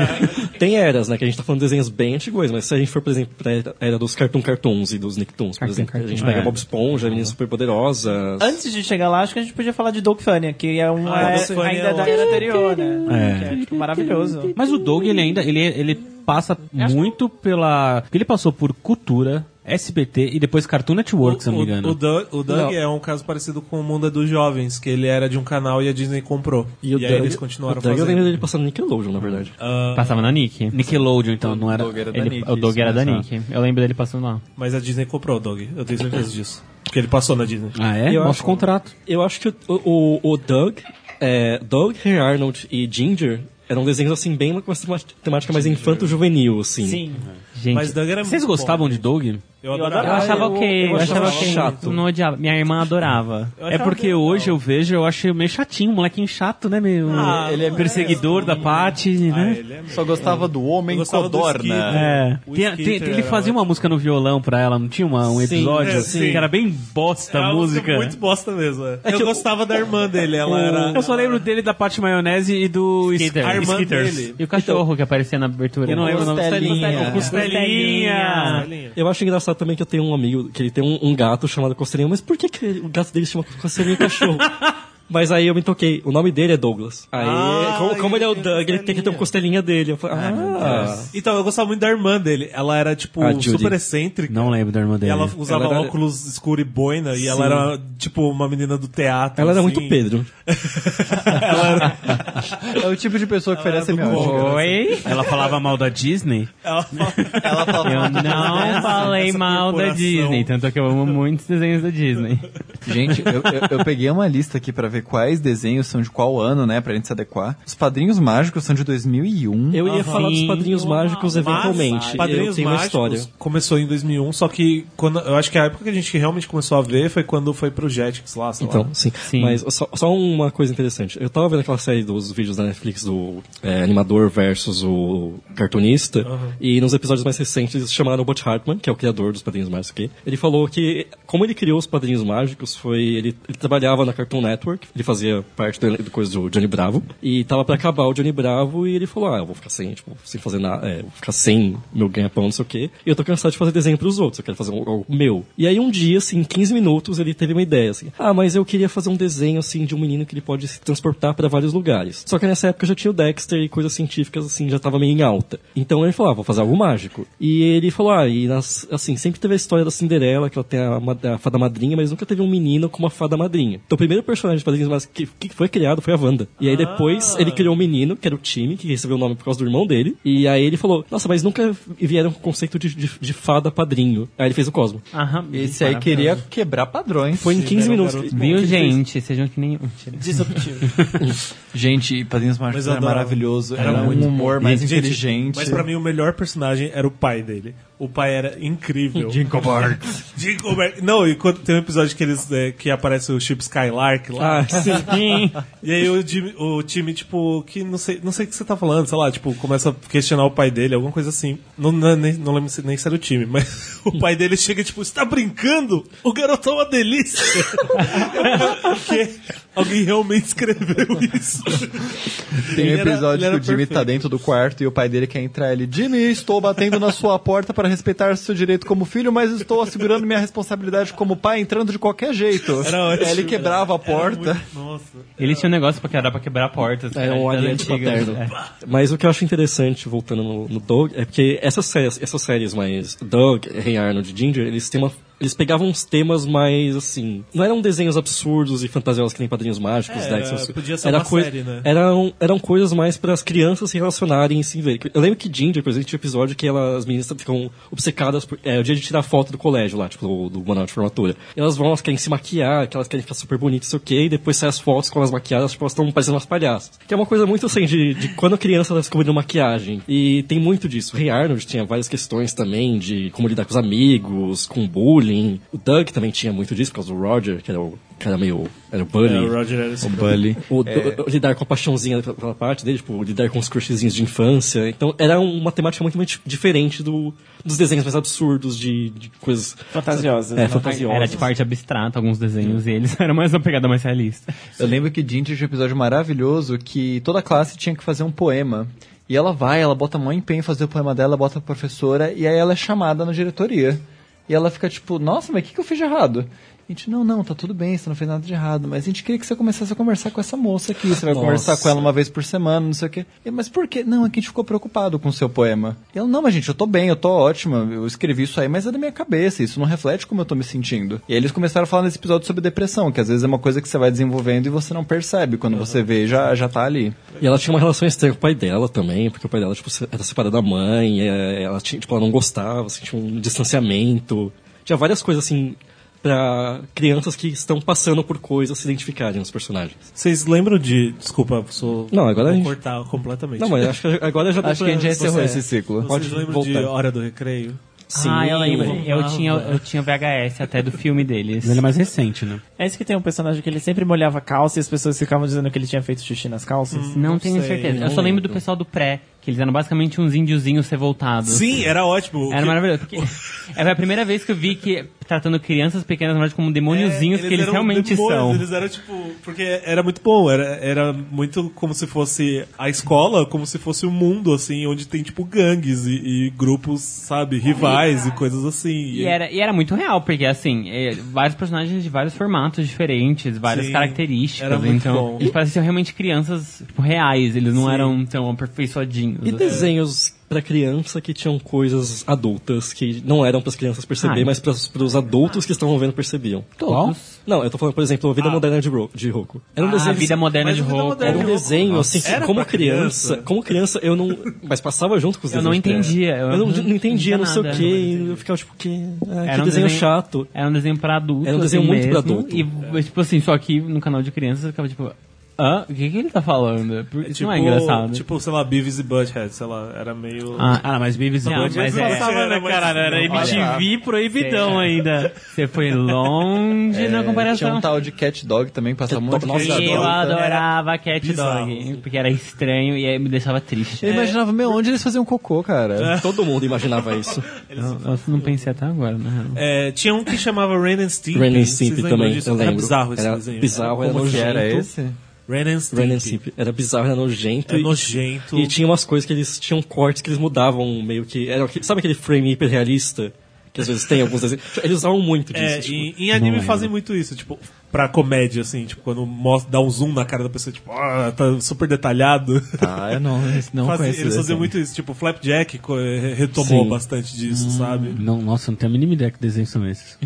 Tem eras, né? Que a gente tá falando de desenhos bem antigos, mas se a gente for, por exemplo, pra era- dos Cartoon Cartoons e dos Nicktoons, por Cartoon exemplo, a gente pega é. Bob Esponja, Meninas Superpoderosas. Antes de chegar lá, acho que a gente podia falar de Dog Funny, que é uma Ah, é- ainda é da o- era anterior, né? É. Que é tipo, maravilhoso. Mas o Doug, ele ainda, ele, ele passa muito pela... Ele passou por cultura, SBT e depois Cartoon Network, se eu não me engano. O, o Doug, o Doug é um caso parecido com o Mundo dos Jovens, que ele era de um canal e a Disney comprou. E, o aí Doug- eles continuaram o Doug eu fazendo. lembro dele passando no Nickelodeon, na verdade. Ah, Passava na Nick. Nickelodeon, então, não era... Doug era da Ele- Nick, o Doug era da mas, Nick. Eu lembro dele passando lá. mas a Disney comprou o Doug, eu tenho certeza disso. Porque ele passou na Disney. Ah, é? Eu Nosso acho- contrato. Eu acho que o, o, o Doug, é, Doug, Hey Arnold e Ginger eram desenhos assim, bem com uma temática mais infanto-juvenil, assim. Sim. Gente, Mas Doug era Vocês muito gostavam bom. de Doug? Eu Eu adorava. eu achava ok, eu, eu achava achava chato. Não odiava. Minha irmã adorava. É porque legal. hoje eu vejo, eu acho meio chatinho, um molequinho chato, né, meu? Ah, ele é perseguidor da Paty, Ah, né? ele é Só gostava do homem codorna. É. Tem- tem- ele fazia uma música no violão pra ela, não tinha uma, um Sim, episódio é, assim, sim. que era bem bosta É a música. muito bosta mesmo. é. eu que eu- gostava da irmã dele, ela era. Eu só lembro dele da Paty Maionese e do Skater. a irmã dele. E o cachorro que aparecia na abertura. Eu não lembro o nome Costelinha. Costelinha. Costelinha. Eu acho engraçado também que eu tenho um amigo que ele tem um, um gato chamado Costelinha, mas por que, que o gato dele chama Costelinha cachorro? Mas aí eu me toquei, o nome dele é Douglas. Aí, Ah, como, como ele é o Doug, ele tem que ter um costelinha dele. Eu falei, ah, Então, eu gostava muito da irmã dele. Ela era, tipo, super excêntrica. Não lembro da irmã E dele. ela usava Ela era- óculos escuro e boina. E ela era, tipo, uma menina do teatro. ela era assim. muito Pedro. É o tipo de pessoa que era semiótica. Conga. Oi? Ela falava mal da Disney? Ela, Ela falava Eu não falei essa mal da. Disney, tanto que eu amo muitos desenhos da Disney. Gente, eu, eu- eu peguei uma lista aqui pra ver quais desenhos são de qual ano, né, pra gente se adequar. Os Padrinhos Mágicos são de 2001. Eu ia Aham. falar dos. Padrinhos Mágicos eventualmente. eu Padrinhos tenho uma Mágicos história. começou em 2001, só que quando, eu acho que a época que a gente realmente começou a ver foi quando foi pro Jetix lá, sei Então, lá. sim. Sim. Mas só, só uma coisa interessante. Eu tava vendo aquela série dos vídeos da Netflix do é, animador versus o cartunista. E nos episódios mais recentes eles chamaram o Butch Hartman, que é o criador dos Padrinhos Mágicos aqui. Ele falou que, como ele criou os Padrinhos Mágicos, foi. Ele, ele trabalhava na Cartoon Network. Ele fazia parte do, coisa do Johnny Bravo, e tava pra acabar o Johnny Bravo, e ele falou, ah, eu vou ficar sem, tipo, sem fazer nada, é, vou ficar sem meu ganha-pão, não sei o quê, e eu tô cansado de fazer desenho pros outros, eu quero fazer um- algo meu. E aí um dia, assim, em 15 minutos, ele teve uma ideia, assim, ah, mas eu queria fazer um desenho, assim, de um menino que ele pode se transportar pra vários lugares. Só que nessa época já tinha o Dexter e coisas científicas, assim, já tava meio em alta. Então ele falou, ah, vou fazer algo mágico. E ele falou, ah, e nas, assim, sempre teve a história da Cinderela, que ela tem a, a fada madrinha, mas nunca teve um menino com uma fada madrinha. Então o primeiro personagem de quadrinhos mas que, que foi criado foi a Wanda. E aí depois ele criou um menino, que era o time, que recebeu o nome por causa do irmão dele. E aí ele falou, nossa, mas nunca vieram com o conceito de, de, de fada padrinho. Aí ele fez o Cosmo. Aham. Esse aí queria quebrar padrões. Foi em 15 minutos. Viu, gente? Sejam que nem. Disruptivo. Gente, Padrinhos Mágicos era adorava. maravilhoso. Era Era, muito um humor mais Gente, inteligente. Mas pra mim o melhor personagem era o pai dele. O pai era incrível. Jinkobart. Jinkobert. Não, e quando tem um episódio que eles é, que aparece o Chip Skylark lá. Ah, sim. E aí o, Jimmy- o time, tipo, que não sei, não sei o que você tá falando, sei lá, tipo, começa a questionar o pai dele, alguma coisa assim. Não, não, nem, não lembro nem se era o time, mas o pai dele chega, tipo, você tá brincando? O garoto é uma delícia. Porque alguém realmente escreveu isso. Tem um era- episódio ele que era o Jimmy perfeito. tá dentro do quarto e o pai dele quer entrar. Ele, Jimmy, estou batendo na sua porta para respeitar seu direito como filho, mas estou assegurando minha responsabilidade como pai entrando de qualquer jeito. Era ótimo. Ele quebrava a porta. Nossa. Ele tinha um negócio pra quebrar, pra quebrar portas. É um das aliante paterno. É. Mas o que eu acho interessante, voltando no, no Doug, é porque essas séries, essas séries mais Doug, Rei Arnold e Ginger, eles têm uma. Eles pegavam uns temas mais assim. Não eram desenhos absurdos e fantasiosos que nem padrinhos mágicos, É, Dex, era- podia ser era uma coisa- série, né? Eram, eram coisas mais para as crianças se relacionarem e se verem. Eu lembro que Ginger, por exemplo, tinha um episódio que ela, as meninas ficam obcecadas por. É o dia de tirar foto do colégio lá, tipo, do, do manual de formatura. Elas vão, elas querem se maquiar, que elas querem ficar super bonitas, não sei o quê, e depois sai as fotos com elas maquiadas, tipo, elas estão parecendo umas palhaças. Que é uma coisa muito assim, de, de quando a criança tá descobrindo maquiagem. E tem muito disso. O Rei Arnold tinha várias questões também de como lidar com os amigos, com bullying. O Doug também tinha muito disso, por causa do Roger, que era o cara meio. Era o Bully. É, o Roger era esse Bully. O, o- o lidar com a paixãozinha pela- parte dele, tipo, lidar com os crushzinhos de infância. Então, era uma temática muito, muito diferente do, dos desenhos mais absurdos, de, de coisas... Fantasiosas. É, né? fantasiosas. Era de parte abstrata, alguns desenhos, e eles eram mais uma pegada mais realista. Eu lembro que Ginger tinha um episódio maravilhoso que toda a classe tinha que fazer um poema. E ela vai, ela bota maior empenho em fazer o poema dela, bota a professora, e aí ela é chamada na diretoria. E ela fica tipo, nossa, mas o que, que eu fiz de errado? A gente, não, não, tá tudo bem, você não fez nada de errado, mas a gente queria que você começasse a conversar com essa moça aqui, você vai Nossa. conversar com ela uma vez por semana, não sei o quê. E, mas por quê? Não, é que a gente ficou preocupado com o seu poema. E ela, não, mas gente, eu tô bem, eu tô ótima, eu escrevi isso aí, mas é da minha cabeça, isso não reflete como eu tô me sentindo. E aí eles começaram a falar nesse episódio sobre depressão, que às vezes é uma coisa que você vai desenvolvendo e você não percebe, quando você vê, já, já tá ali. E ela tinha uma relação estranha com o pai dela também, porque o pai dela, tipo, era separado da mãe, é, ela tinha, tipo, ela não gostava, assim, tinha um distanciamento. Tinha várias coisas, assim, pra crianças que estão passando por coisas se identificarem nos personagens. Vocês lembram de. Desculpa, sou. Não, agora a vou gente- cortar completamente. Não, mas acho que agora já Acho que a gente já encerrou você- esse ciclo. Vocês pode lembram de voltar. Hora do Recreio? Sim, ah, eu lembro. Eu tinha, eu tinha o VHS até do filme deles. Ele é mais recente, né? É esse que tem um personagem que ele sempre molhava a calça e as pessoas ficavam dizendo que ele tinha feito xixi nas calças. Não, Não tenho sei, certeza. não eu só lembro do pessoal do pré, que eles eram basicamente uns índiozinhos revoltados. Sim, era ótimo. Era Que- maravilhoso. Porque é a primeira vez que eu vi que tratando crianças pequenas na verdade, como demôniozinhos É, que eles eram realmente demônios, são. Eles eram tipo. Porque era muito bom, era, era muito como se fosse a escola, como se fosse o mundo, assim, onde tem tipo gangues e, e grupos, sabe, rivais e coisas assim. E era, e era muito real, porque assim, é, vários personagens de vários formatos diferentes, várias Sim, características. era muito então, bom. eles pareciam realmente crianças tipo, reais, eles não Sim. eram tão aperfeiçoadinhos. E assim. desenhos pra criança que tinham coisas adultas que não eram pras crianças perceber, Ah. mas pras, pros adultos que estavam vendo percebiam. Todos. Não, eu tô falando, por exemplo, a Vida Moderna de, Ro de Roku. Era um Ah, desenho. a vida moderna de a vida roupa. moderna Era um de Roku, desenho, nossa, assim, como pra criança, criança. Como criança, eu não. Mas passava junto com os Eu desenhos. não de criança. entendia. Eu não, não entendia, não sei o que. Eu ficava tipo, que, ah, Era que um desenho, desenho- chato. Era um desenho pra adulto. Era um desenho assim muito pra mesmo, adulto. E, tipo assim, só que no canal de crianças eu ficava tipo. Hã? O que, que ele tá falando? Por- Isso tipo, não é engraçado. Tipo, sei lá, Beavis e Butthead, sei lá, era meio... Ah, Ah, mas Beavis e Não, Butthead mas é- passava, né, Mas- cara? Era MTV proibidão ainda. Você foi longe na Tinha comparação. um tal de Cat Dog também, passava muito Cat Eu adorava Cat bizarro. Dog, porque era estranho e aí me deixava triste. Eu imaginava, meu, onde eles faziam cocô, cara? Todo mundo imaginava isso. Eu, eu não pensei até agora, né? É, tinha um que chamava Ren and Stimpy. Ren and Stimpy também, eu Era lembro. bizarro esse Era desenho. bizarro, era que era esse? Ren and Stimpy. Ren and Stimpy. Era bizarro, era nojento. É e- nojento. E tinha umas coisas que eles tinham cortes que eles mudavam meio que. Era, sabe aquele frame hiperrealista? Que às vezes tem alguns desenhos. Eles usavam muito disso. É, tipo, em, em anime fazem muito isso, tipo, pra comédia, assim, tipo, quando mostra, dá um zoom na cara da pessoa, tipo, ah, tá super detalhado. Ah, eu não, não Fazem- conheço eles faziam muito isso, tipo, o Flapjack eh, retomou Sim. bastante disso, sabe? Não, nossa, eu não tenho a mínima ideia que desenhos são esses.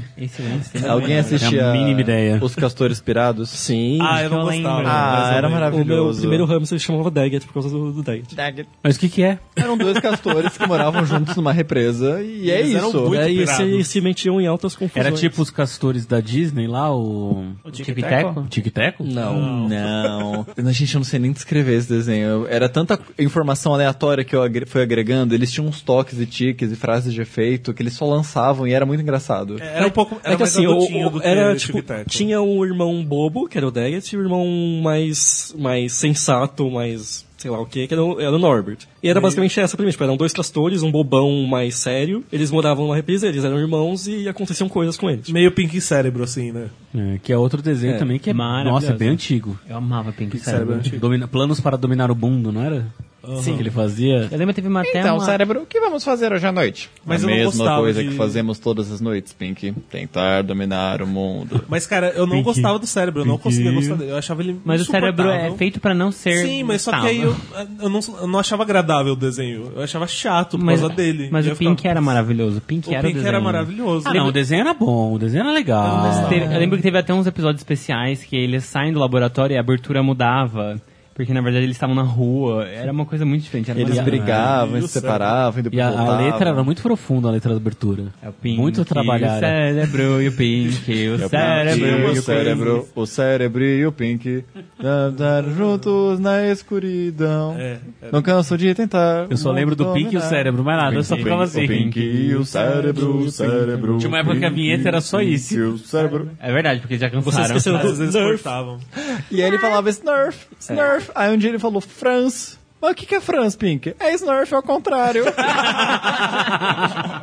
Alguém assistia a mínima ideia. Os Castores Pirados? Sim. Ah, eu não gostava. lembro. Ah, era lembro. o meu maravilhoso. primeiro hamster ele chamava Daggett por causa do, do Daggett. Mas o que que é? Eram dois castores que moravam juntos numa represa e é Eles eram isso. muito É, e pirados. se, se metiam em altas confusões. Era tipo os castores da Disney lá, o... O Tic-Teco? Tic-Teco? Não. Não. A gente eu não sei nem descrever esse desenho. Era tanta informação aleatória que eu agre- fui agregando. Eles tinham uns toques e tiques e frases de efeito que eles só lançavam e era muito engraçado. Era um pouco. Era É que mais assim, o, o- era tipo, tinha um irmão bobo, que era o Daggett, e o irmão mais, mais sensato, mais sei lá o que, que era o, era o Norbert. E era basicamente essa a premissa, tipo, eram dois castores, um bobão mais sério, eles moravam numa represa, eles eram irmãos e aconteciam coisas com eles. Meio Pink Cérebro, assim, né? É, que é outro desenho É. também que é, Maravilhoso. nossa, bem antigo. Eu amava Pink, Pink Cérebro Cérebro. antigo. Domina- planos para dominar o mundo, não era? Sim. Que ele fazia. Eu lembro que teve uma até Então, uma... cérebro, o que vamos fazer hoje à noite? Mas a eu mesma coisa de- que fazemos todas as noites, Pink. Tentar dominar o mundo. Mas, cara, eu não Pink. gostava do cérebro, eu não conseguia gostar dele. Eu achava ele Mas o cérebro é feito pra não ser Sim, mas só que aí eu, eu, não, eu não achava agradável o desenho. Eu achava chato por Mas, causa dele. mas o eu Pink ficava- era maravilhoso. O Pink O era o Pink desenho. era maravilhoso. Ah, não, o desenho era bom, o desenho era legal. Teve- eu lembro que teve até uns episódios especiais que eles saem do laboratório e a abertura mudava. Porque na verdade eles estavam na rua. Era uma coisa muito diferente. Era Eles brigavam, e se o separavam e E depois a, a letra era muito profunda, a letra da abertura. É o Pink, Muito O trabalhada. cérebro e o Pink, o O cérebro e Pink, o o cérebro, o cérebro e o Pink andar juntos na escuridão. É, era- Não canso de tentar. Eu só lembro do Pink e o cérebro, mais nada, eu só O ficava Pink, assim. O Pink e o cérebro, o cérebro. Tinha uma época que a vinheta era só Pink isso. e o cérebro. É verdade, porque já Vocês cansaram. esqueceram Às do vezes Nerf. cortavam. E aí ele falava Snurf, Snurf. Aí um dia ele falou France. Mas o que que é France, Pink? É Snurf ao contrário.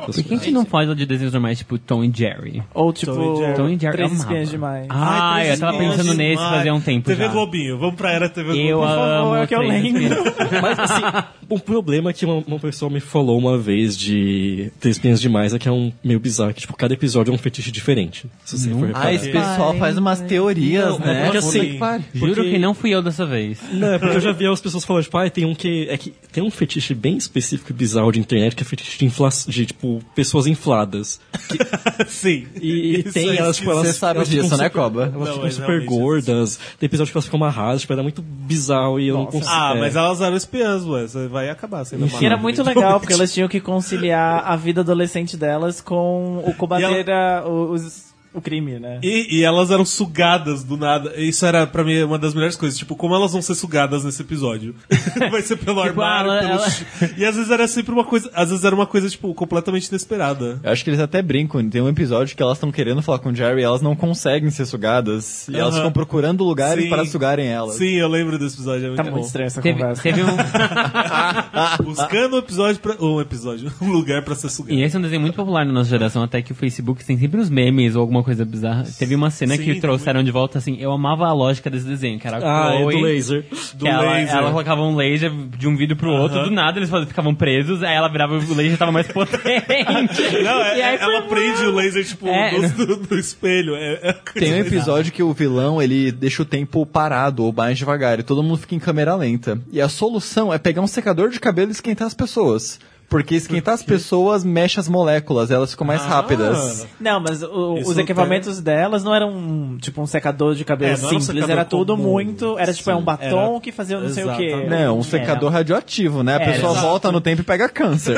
Por que a gente não faz de desenhos normais, tipo Tom e Jerry? Ou tipo, Tom e Jerry. Tom e Jerry Três amava. espinhas demais. Ah, Ai, eu tava Três pensando nesse fazia um tempo TV já. Globinho, vamos pra era TV Eu Globinho. amo é que eu Três lembro. Mas assim, um problema que uma, uma pessoa me falou uma vez de Três Espinhas Demais é que é um meio bizarro, que tipo, cada episódio é um fetiche diferente. Se você for ah, reparar. esse pessoal faz umas teorias, Não, é né? porque Puta assim- que pariu. Juro Porque- que não fui eu dessa vez. Não, é porque eu já vi as pessoas falando, tipo, ah, tem um que. É que tem um fetiche bem específico e bizarro de internet que é fetiche de inflação, de tipo, pessoas infladas. Sim. E, Isso tem é elas, tipo, elas. Você sabe elas disso, né, Coba? Elas Não, ficam super gordas. Tem episódio que elas ficam amarradas, tipo, era muito bizarro e eu não consigo. Ah, é. mas elas eram espiãs, ué. Você vai acabar sendo E era muito legal, porque elas tinham que conciliar a vida adolescente delas com o combater a- o- os- o crime, né? E, e elas eram sugadas do nada. Isso era, pra mim, uma das melhores coisas. Tipo, como elas vão ser sugadas nesse episódio? Vai ser pelo Tipo, armário, ela- pelo ela- E às vezes era sempre uma coisa... Às vezes era uma coisa, tipo, completamente inesperada. Eu acho que eles até brincam. Tem um episódio que elas estão querendo falar com o Jerry e elas não conseguem ser sugadas. E elas Aham. ficam procurando lugares Sim. para sugarem elas. Sim, eu lembro desse episódio. É muito Tá bom. muito estranha essa Teve, conversa. teve um. Buscando um episódio pra... Um episódio. Um lugar pra ser sugado. E esse é um desenho muito popular na nossa geração, até que o Facebook tem sempre uns memes ou alguma coisa bizarra. Teve uma cena Sim, que trouxeram de volta assim, eu amava a lógica desse desenho, que era a Ah, é Chloe, do laser. Do que ela, laser. ela colocava um laser de um vídeo pro outro, do nada eles faziam- ficavam presos, aí ela virava o laser tava mais potente. Não, é- aí é- ela foi- prende o laser, tipo, É, no, no- no espelho. É, é Tem um episódio que o vilão, ele deixa o tempo parado ou mais devagar e todo mundo fica em câmera lenta. E a solução é pegar um secador de cabelo e esquentar as pessoas. Porque esquentar as pessoas mexe as moléculas, elas ficam mais rápidas. Não, mas o- os equipamentos delas não eram tipo um secador de cabelo É, não era um simples, era tudo comum. muito. Era tipo é um batom Era- que fazia não sei o quê. Exatamente. Não, um secador radioativo, né? A É, pessoa exato. volta no tempo e pega câncer.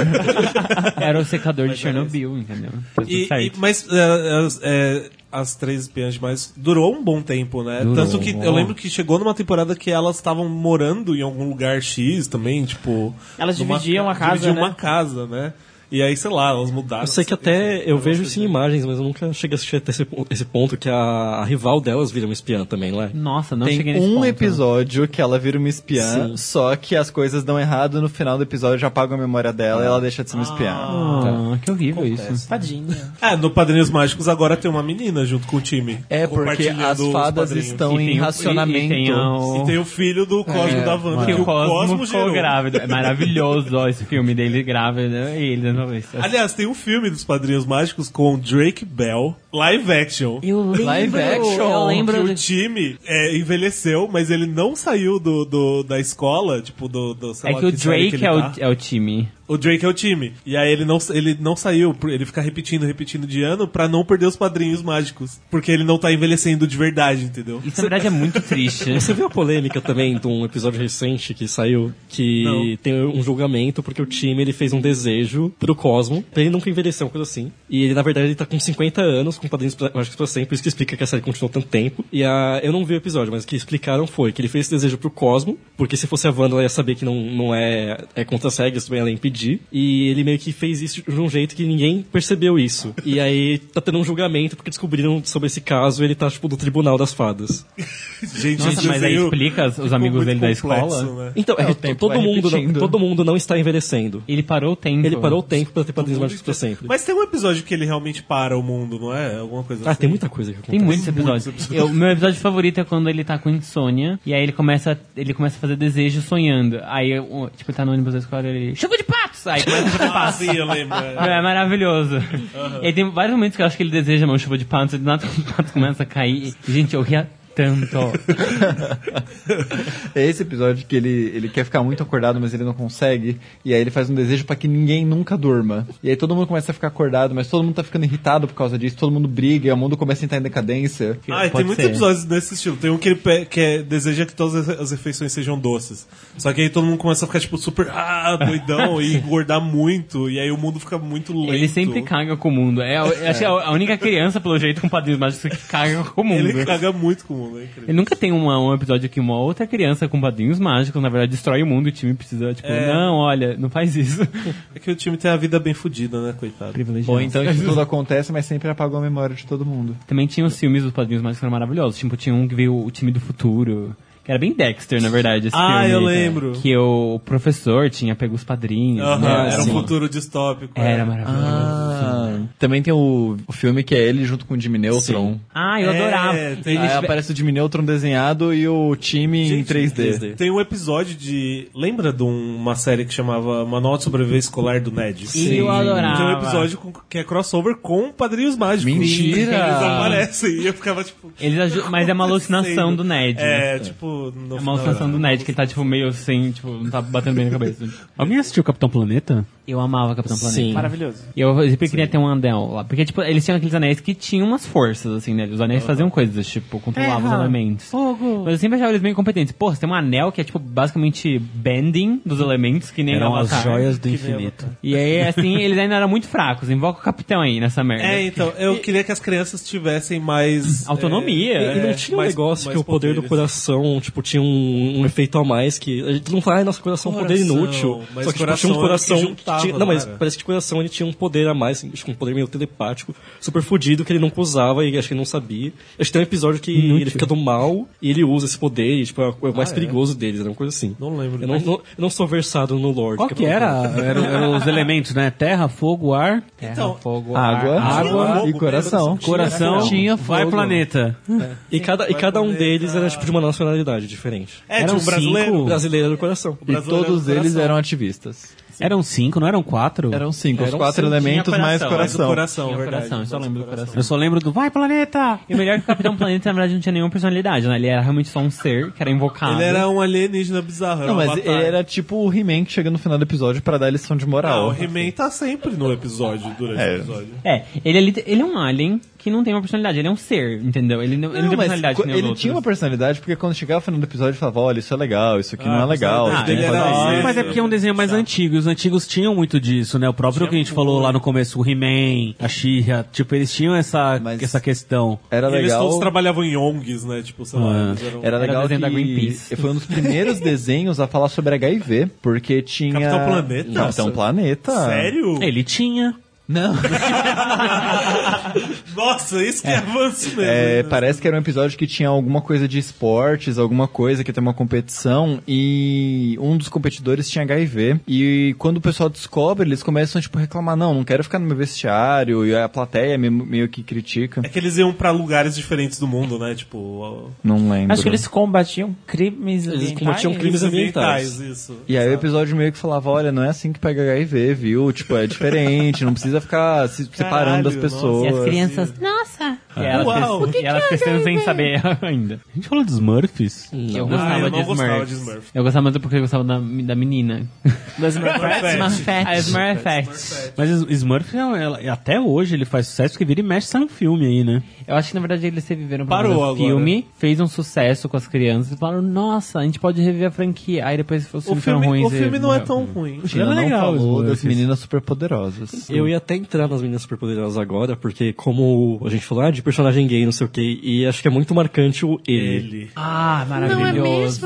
Era o secador de Chernobyl, entendeu? E, e- mas é, é, é, as três espiãs demais durou um bom tempo, né? Durou. Tanto que eu lembro que chegou numa temporada que elas estavam morando em algum lugar X também, tipo. Elas dividiam ca- a casa, Dividiam né? uma casa, né? E aí, sei lá, elas mudaram. Eu sei que até eu vejo isso em imagens, mas eu nunca cheguei a assistir até esse, esse ponto que a, a rival delas vira uma espiã também, não é? Nossa, não Tem cheguei nesse um ponto. episódio que ela vira uma espiã, Sim. só que as coisas dão errado no final do episódio, já apagam a memória dela e ela deixa de ser uma espiã. Ah, que horrível isso. Tadinha. É, no Padrinhos Mágicos agora tem uma menina junto com o time. É, porque as fadas estão E em racionamento. E, e tem o... E tem o filho do Cosmo da Wanda, que que o Cosmo, ficou gerou. grávido. É maravilhoso, ó, esse filme dele grávido e ele Aliás, tem um filme dos Padrinhos Mágicos com Drake Bell, live action. Eu lembro, Live action. eu Que lembro o de- time é, envelheceu, mas ele não saiu do, do- da escola, tipo, do, do sei É lá que o Drake ele é, tá. o, é o time. O Drake é o time. E aí ele não, ele não saiu, ele fica repetindo, repetindo de ano pra não perder os padrinhos mágicos. Porque ele não tá envelhecendo de verdade, entendeu? Isso, na verdade, é muito triste. Você viu a polêmica também de um episódio recente que saiu que Não. tem um julgamento porque o time ele fez um desejo pro Cosmo, pra ele nunca envelhecer, uma coisa assim. E ele, na verdade, ele tá com 50 anos, com padrinhos mágicos pra sempre, por isso que explica que a série continuou tanto tempo. E a, eu não vi o episódio, mas o que explicaram foi que ele fez esse desejo pro Cosmo, porque se fosse a Wanda, ela ia saber que não, não é, é contra as regras, também ela ia impedir. E ele meio que fez isso de um jeito que ninguém percebeu isso. E aí tá tendo um julgamento porque descobriram sobre esse caso e ele tá, tipo, no tribunal das fadas. Gente, Nossa, esse mas aí explica os amigos dele da escola. né? Então, é, É, que o tempo todo vai mundo, não, todo mundo não está envelhecendo. Ele parou o tempo. Ele parou o tempo pra ter padrinhos mágicos pra sempre. Mas tem um episódio que ele realmente para o mundo, não é? Alguma coisa Ah, assim. tem muita coisa que Tem acontece. muitos episódios. Eu, meu episódio favorito é quando ele tá com insônia e aí ele começa, ele começa a fazer desejo sonhando. Aí, eu, tipo, ele tá no ônibus da escola e ele. Chuva de patos! Aí começa a chuva de Ah, patos. sim, eu lembro. é. É maravilhoso. E tem vários momentos que eu acho que ele deseja uma chuva de patos e do nada o pato começa a cair. Gente, eu ria tanto. É esse episódio que ele, ele quer ficar muito acordado, mas ele não consegue. E aí ele faz um desejo pra que ninguém nunca durma. E aí todo mundo começa a ficar acordado, mas todo mundo tá ficando irritado por causa disso. Todo mundo briga, e o mundo começa a entrar em decadência. Ah, e tem Pode muitos ser. episódios desse estilo. Tem um que ele pe- que é- deseja que todas as- refeições sejam doces. Só que aí todo mundo começa a ficar, tipo, super ah, doidão e engordar muito. E aí o mundo fica muito lento. Ele sempre caga com o mundo. É, que é a única criança, pelo jeito, com padrinhos mágicos que caga com o mundo. Ele caga muito com o mundo, é. Ele nunca tem uma- um episódio que uma outra criança com padrinhos mágicos, na verdade, destrói o mundo e o time precisa, tipo, É. não, olha, não faz isso. É que o time tem a vida bem fodida, né, coitado. Privilegiado. Ou então isso tudo acontece, mas sempre apagou a memória de todo mundo. Também tinha os filmes dos padrinhos mágicos que eram maravilhosos. Tipo, tinha um que veio o time do futuro. Que era bem Dexter, na verdade, esse Ah, filme. eu lembro. Que o professor tinha pego os padrinhos. Aham, né? era um Assim. futuro distópico. Era é. maravilhoso. Ah, também tem o, o filme que é ele junto com o Jimmy Neutron. Ah, eu É, adorava. tem- Aí aparece o Jimmy Neutron desenhado e o time em Gente, 3D. Tem um episódio de. Lembra de um- uma série que chamava Manual de Sobrevivência Escolar do Ned? E eu adorava. Tem um episódio com- que é crossover com Padrinhos Mágicos. Mentira! Eles aparecem e eu ficava tipo. Eles mas é uma alucinação acontecendo? do Ned. É, tipo. No É uma alucinação do Ned, que ele tá, tipo, meio sem, tipo, não tá batendo bem na cabeça. Alguém assistiu Capitão Planeta? Eu amava Capitão Planeta. Sim. Maravilhoso. E eu sempre queria ter um anel lá. Porque, tipo, eles tinham aqueles anéis que tinham umas forças, assim, né? Os anéis faziam coisas, tipo, controlavam os elementos. Mas eu sempre achava eles bem competentes. Pô, você tem um anel que é, tipo, basicamente bending dos elementos, que nem Eram as joias do infinito. E aí, assim, eles ainda eram muito fracos. Invoca o capitão aí nessa merda. É, então, eu queria que as crianças tivessem mais. Autonomia. é, E não é, tinha um mais- negócio mais que o poder do poderes. Tipo, tinha um, um efeito a mais que. A gente não fala, ai, nosso coração é um poder inútil. mas Só que tipo, tinha um era coração. que juntava, tinha- não, mas não era? parece que o coração ele tinha um poder a mais, acho que um poder meio telepático, super fodido, que ele nunca usava e acho que ele não sabia. Acho que tem um episódio que ele fica do mal e ele usa esse poder, e, tipo, é o mais perigoso deles, era uma coisa assim. Não lembro. Eu não, não- eu não sou versado no lore. Qual que era? Eram, eram os elementos, né? Terra, fogo, ar, Então, Fogo, Água, ar, água fogo, e coração. coração, Tinha vai fogo. planeta. E cada, e Vai cada um deles era tipo de uma nacionalidade diferente. É, Eram um brasileiro. cinco. O brasileiro do coração. E brasileiro todos era do eles coração. eram ativistas. Eram cinco, não eram quatro? Eram cinco, os Eram quatro cinco. elementos Tinha mais coração, coração. coração, o verdade. coração, eu só lembro do coração. Eu só lembro do Vai Planeta! E o melhor é que o Capitão Planeta, na verdade, não tinha nenhuma personalidade, né? Ele era realmente só um ser que era invocado. Ele era um alienígena bizarro. Não, mas ele era tipo o He-Man que chega no final do episódio pra dar lição de Não, moral. o He-Man tá sempre no episódio, durante É. o episódio. É, ele, é ele é um alien que não tem uma personalidade. Ele é um ser, entendeu? Ele não, ele não tem personalidade ele outros. tinha uma personalidade, porque quando chegava no final do episódio, ele falava, olha, isso é legal, isso aqui não é legal. era fazer esse. isso. Mas é porque é um desenho mais antigo. E os antigos tinham muito disso, né? O próprio que a gente falou lá no começo, o He-Man, a She-Ra. Tipo, eles tinham essa, Mas- essa questão. Era E eles legal. todos trabalhavam em ONGs, né? Tipo, sei lá, Ah. eles eram... Era Era legal desenho da que Greenpeace. foi um dos primeiros desenhos a falar sobre HIV, porque tinha... Capitão Planeta? Capitão Planeta. Sério? Ele tinha. Não. Nossa, isso que é, avanço mesmo. É, né? parece que era um episódio que tinha alguma coisa de esportes, alguma coisa que tem uma competição e um dos competidores tinha HIV e quando o pessoal descobre, eles começam tipo a reclamar, não, não quero ficar no meu vestiário e a plateia me- meio que critica. É que eles iam pra lugares diferentes do mundo, né? Tipo... Não lembro. Acho que eles combatiam crimes Eles ambientais. combatiam crimes ambientais. isso. E aí o episódio meio que falava, olha, não é assim que pega HIV, viu? Tipo, é diferente, não precisa ficar se separando das Caralho, pessoas. E as crianças. Nossa! E elas, Uau. cres- e elas crescendo sem saber ainda. A gente falou de Smurfs? Eu Não. gostava, Ah, eu de, gostava Smurfs. de Smurf. Eu gostava muito porque eu gostava da, da menina. Das Smurfettes. A Smurfette. Mas Is- Smurf, ela- até hoje, ele faz sucesso, porque vira e mexe sai um filme aí, né? Eu acho que na verdade eles reviveram o Parou agora. filme, fez um sucesso com as crianças e falaram, nossa, a gente pode reviver a franquia. Aí depois os O filme, ruins. o e filme não é tão ruim. Tina Era não legal, falou das Smurfs. meninas superpoderosas. Eu ia até entrar nas meninas superpoderosas agora, porque como a gente falou, ah, de personagem gay, não sei o que, e acho que é muito marcante o ele. Ele. Ah, maravilhoso.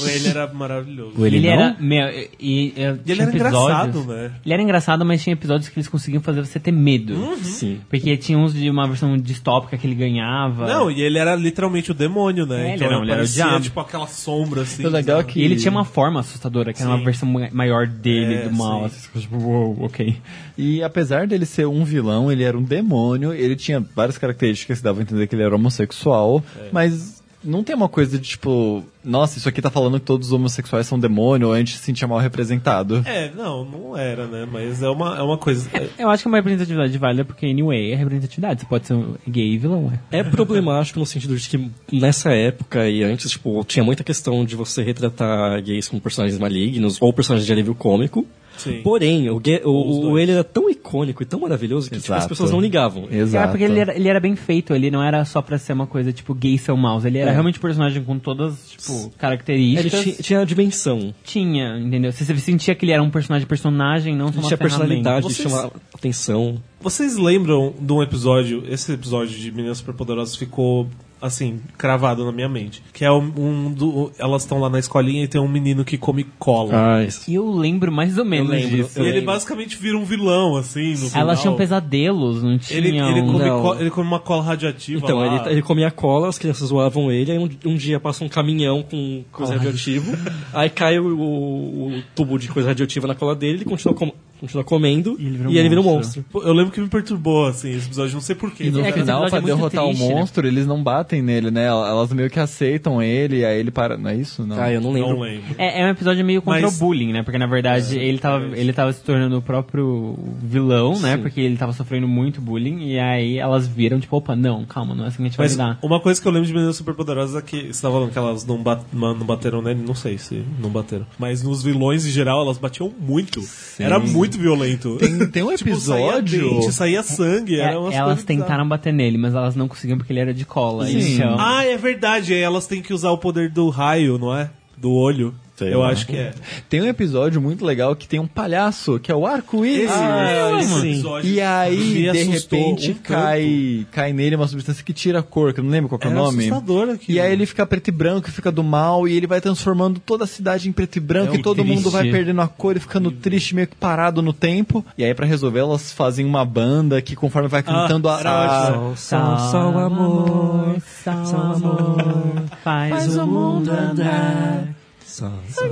O ele era maravilhoso. O ele, Ele não? era. Meu, e, e, E ele era episódios- engraçado, né? Ele era engraçado, mas tinha episódios que eles conseguiam fazer você ter medo. Sim. Porque tinha uns de uma versão distópica que ele ganhava. Não, e ele era literalmente o demônio, né? É, ele era- ele era o diabo. tipo aquela sombra assim. O legal é que E ele tinha uma forma assustadora, que era uma Sim. versão ma- maior dele, É, do mal. sim. Assim, tipo, uou, ok. E apesar dele ser um vilão, ele era um demônio, ele tinha várias características que davam a entender que ele era homossexual, mas não tem uma coisa de tipo, nossa, isso aqui tá falando que todos os homossexuais são demônio, ou a gente se sentia mal representado. É, não, não era, né? Mas é uma, é uma coisa. é- Eu acho que é uma representatividade válida, porque anyway, é representatividade. Você pode ser um gay e vilão, é. É problemático no sentido de que nessa época e antes, tipo, tinha muita questão de você retratar gays como personagens malignos ou personagens de alívio cômico. Sim. Porém, o, o, o ele era tão icônico e tão maravilhoso que tipo, as pessoas não ligavam. Exato. É, porque ele era, ele era bem feito, ele não era só pra ser uma coisa tipo gays são maus. Ele era É. realmente um personagem com todas, tipo, Ele características. ti- tinha a dimensão. Tinha, entendeu? Você sentia que ele era um personagem personagem, não só Ele uma tinha personalidade, Vocês- chamava atenção. Vocês lembram de um episódio? Esse episódio de Meninas Superpoderosas ficou assim, cravado na minha mente. Que é um, um do. Elas estão lá na escolinha e tem um menino que come cola. Ah, isso. Eu lembro mais ou menos lembro, disso. e ele lembro. basicamente vira um vilão, assim, no Elas tinham final. pesadelos, não tinham... Ele, ele, come Não. co- ele come uma cola radioativa Então, lá. ele, ele comia cola, as crianças zoavam ele, aí um, um dia passa um caminhão com coisa radioativa, aí cai o, o- o tubo de coisa radioativa na cola dele, ele continua, com- continua comendo E ele vira um e ele vira um monstro. Pô, Eu lembro que me perturbou, assim, esse episódio, não sei porquê. E no É, que esse final, episódio pra é muito derrotar triste, o né? monstro, eles não batem nele, né? Elas meio que aceitam ele, e aí ele para. Não é isso? Não. Ah, eu não lembro. Não lembro. É, é um episódio meio contra Mas- o bullying, né? Porque na verdade ele, tava, ele tava se tornando o próprio vilão, né? Porque ele tava sofrendo muito bullying. E aí elas viram, tipo, opa, não, calma, não é assim que a gente vai Mas lidar. uma coisa que eu lembro de Meninas Superpoderosas é que você tava falando que elas não, bat- não bateram nele, não sei se não bateram. Mas nos vilões em geral elas batiam muito. Era muito violento. Tem, tem um Tipo, episódio. saía dente, saía sangue. É, Era umas elas tentaram bater nele, mas elas não conseguiam porque ele era de cola. Então, Ah, é verdade. Elas têm que usar o poder do raio, não é? Do olho. Sei eu lá. acho que é. Tem um episódio muito legal que tem um palhaço, que é o arco-íris. Ah, episódio E aí, de repente, um tanto. cai, cai nele uma substância que tira a cor, que eu não lembro qual que é o Era nome. assustador aquilo. E aí ele fica preto e branco, fica do mal, e ele vai transformando toda a cidade em preto e branco, É e todo triste. mundo vai perdendo a cor e ficando triste, meio que parado no tempo. E aí, pra resolver, elas fazem uma banda que, conforme vai cantando a- era a, só, só o amor, o amor faz, o mundo andar. Só- só-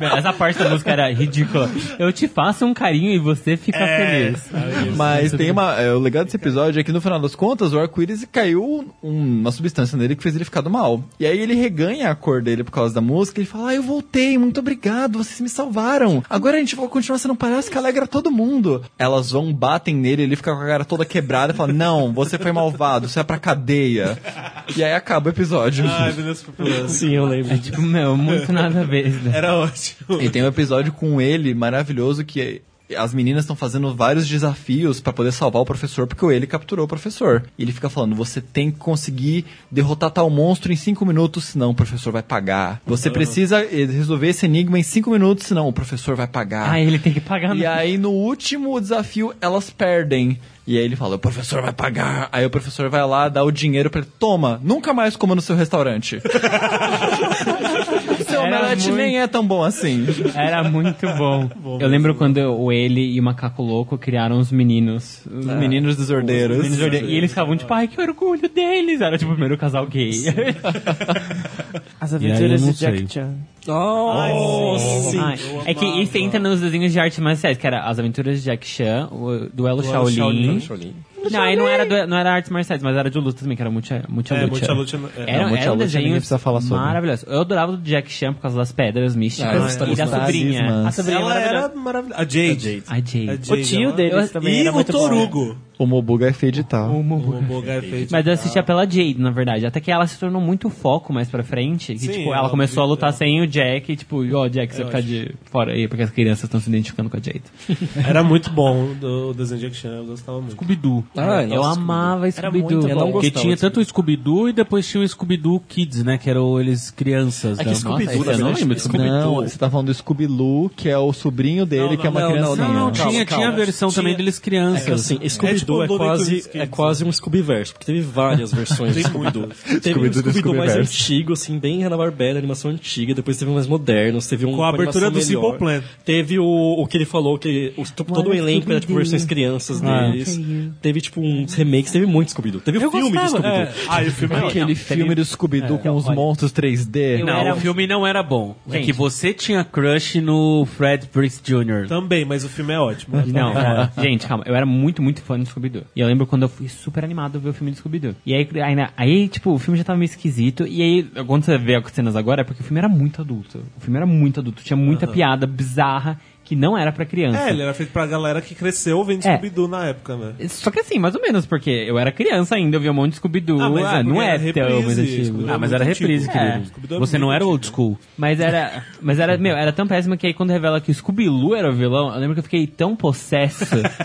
Essa parte da música era ridícula. Eu te faço um carinho e você fica É, feliz. Mas tem uma. é, o legal desse episódio é que no final das contas o arco-íris caiu um- uma substância nele que fez ele ficar do mal. E aí ele reganha a cor dele por causa da música e ele fala: Ah, eu voltei, muito obrigado, vocês me salvaram. Agora a gente vai continuar sendo um palhaço que alegra todo mundo. Elas vão, batem nele, ele fica com a cara toda quebrada e fala: Não, você foi malvado, você é pra cadeia. E aí acaba o episódio. Ai, Meninas Superpoderosas. Sim, eu lembro. É tipo meu, muito nada a ver. isso daí. Era ótimo. E tem um episódio com ele maravilhoso que as meninas estão fazendo vários desafios pra poder salvar o professor, porque o ele capturou o professor. E ele fica falando: você tem que conseguir derrotar tal monstro em cinco minutos, senão o professor vai pagar. Você precisa eh, resolver esse enigma em cinco minutos, senão o professor vai pagar. Ah, ele tem que pagar. E né? aí, no último desafio, elas perdem. E aí ele fala, o professor vai pagar. Aí o professor vai lá, dá o dinheiro pra ele. Toma, nunca mais coma no seu restaurante. omelete muito- nem é tão bom assim. Era muito bom. Eu lembro quando o ele e o Macaco Louco criaram os meninos. Os Os meninos desordeiros. meninos orde- E eles ficavam tipo, ai, que orgulho deles. Era tipo o primeiro casal gay. As E aventuras de Jack sei. Chan. Oh, sim. Ai, é que isso entra nos desenhos de arte marciais, que era As Aventuras de Jack Chan, o Duelo Shaolin. Shaolin. Não, aí não era, do- não era artes marciais, mas era de luta também, que era muita, muita É, luta. muita luta. É. Era, Não, Mucha era um Luta desenho precisa falar sobre. maravilhoso. Eu adorava o Jack Chan por causa das pedras místicas Ah, os e da sobrinha. A sobrinha Ela maravilhosa. era maravilhosa. A Jade. A Jade. A O Jade, tio ela- deles também E era o muito bom. Torugo. O Mobuga é feio de tal. O Mobu. O Boga é feito. Mas eu assistia pela Jade, na verdade. Até que ela se tornou muito foco mais pra frente. Que, Sim, tipo, ela ela começou a lutar sem o Jack. E, tipo, ó, Jack, você ficar de fora aí, porque as crianças estão se identificando com a Jade. Era muito bom do- o desenho de Jack Chan, eu gostava muito. Scooby-Doo. Ah, eu nossa, amava Scooby-Doo. bom. Porque tinha tanto o Scooby-Doo e depois tinha o Scooby-Doo Kids, né? Que eram eles crianças. É né? que Scooby-Doo, na eu não verdade, lembro Scooby-Doo. Não, Scooby-Doo. você tá falando do Scooby-Loo, que é o sobrinho dele, Não, que é uma não, não, criancinha. não, Não, não, Calma, tinha, calma. tinha a versão Tinha- também deles É crianças. que assim, Scooby-Doo É é, tipo o Looney quase, é quase um Scooby-Verse, porque teve várias versões de Scooby-Doo. Teve um Scooby-Doo do Scooby-Doo mais antigo, assim, bem Hanna-Barbera, animação antiga, depois teve um mais modernos, teve um Com a abertura do melhor. Simple Plan. Teve o, o que ele falou, que o, todo o elenco era tipo versões crianças deles. Teve tipo uns remakes, teve muito Scooby-Doo. Teve o filme gostava, do Scooby-Doo. é. Ah, e o filme Aquele filme do Scooby-Doo com os olha. monstros 3D. Eu Não, era- o filme não era bom. É Gente. que você tinha crush no Fred Prince Jr. Também, mas o filme é ótimo. Não, ó, gente, calma. Eu era muito, muito fã do Scooby-Doo. E eu lembro quando eu fui super animado ver o filme do Scooby-Doo. E aí, aí, aí, tipo, o filme já tava meio esquisito. E aí, quando você vê as cenas agora, é porque o filme era muito adulto. O filme era muito adulto. Tinha muita piada bizarra que não era pra criança. É, ele era feito pra galera que cresceu vendo É. Scooby-Doo na época, né? Só que assim, mais ou menos, porque eu era criança ainda, eu via um monte de Scooby-Doo. Ah, mas é Ah, não é era tão mais reprise, antigo. Ah, mas era reprise, antigo. querido. É, Você não era old school. Mas era, mas era, meu, era tão péssimo que aí quando revela que o Scooby-Loo era o vilão, eu lembro que eu fiquei tão possesso.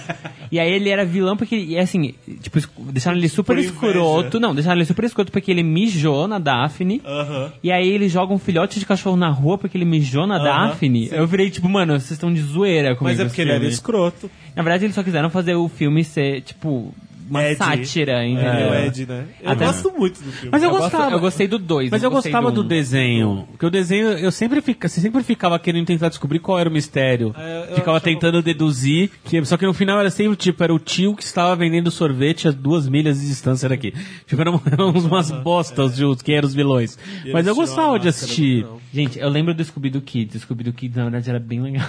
e aí ele era vilão porque, e assim, tipo, deixaram ele super inveja. escroto. Não, deixaram ele super escroto porque ele mijou na Daphne. Aham. E aí ele joga um filhote de cachorro na rua porque ele mijou na Aham, Daphne. Eu virei tipo, mano, vocês estão de zoeira comigo. Mas é porque ele era filme. escroto. Na verdade, eles só quiseram fazer o filme ser, tipo, uma Ed. sátira, É, entendeu? o Ed, né? Eu Até- gosto muito do filme. Mas eu, Eu, gosto- gostava. eu gostei do 2. Mas eu gostava do desenho. Porque o desenho, eu sempre, fica, você sempre ficava querendo tentar descobrir qual era o mistério. É, eu ficava achava- tentando deduzir. Que, só que no final era sempre tipo, era o tio que estava vendendo sorvete a duas milhas de distância daqui. Tipo, eram, eram umas bostas de os- quem eram os vilões. E Mas eu gostava de assistir. do. Gente, eu lembro do Scooby-Doo Kids. O Scooby-Doo Kids, na verdade, era bem legal.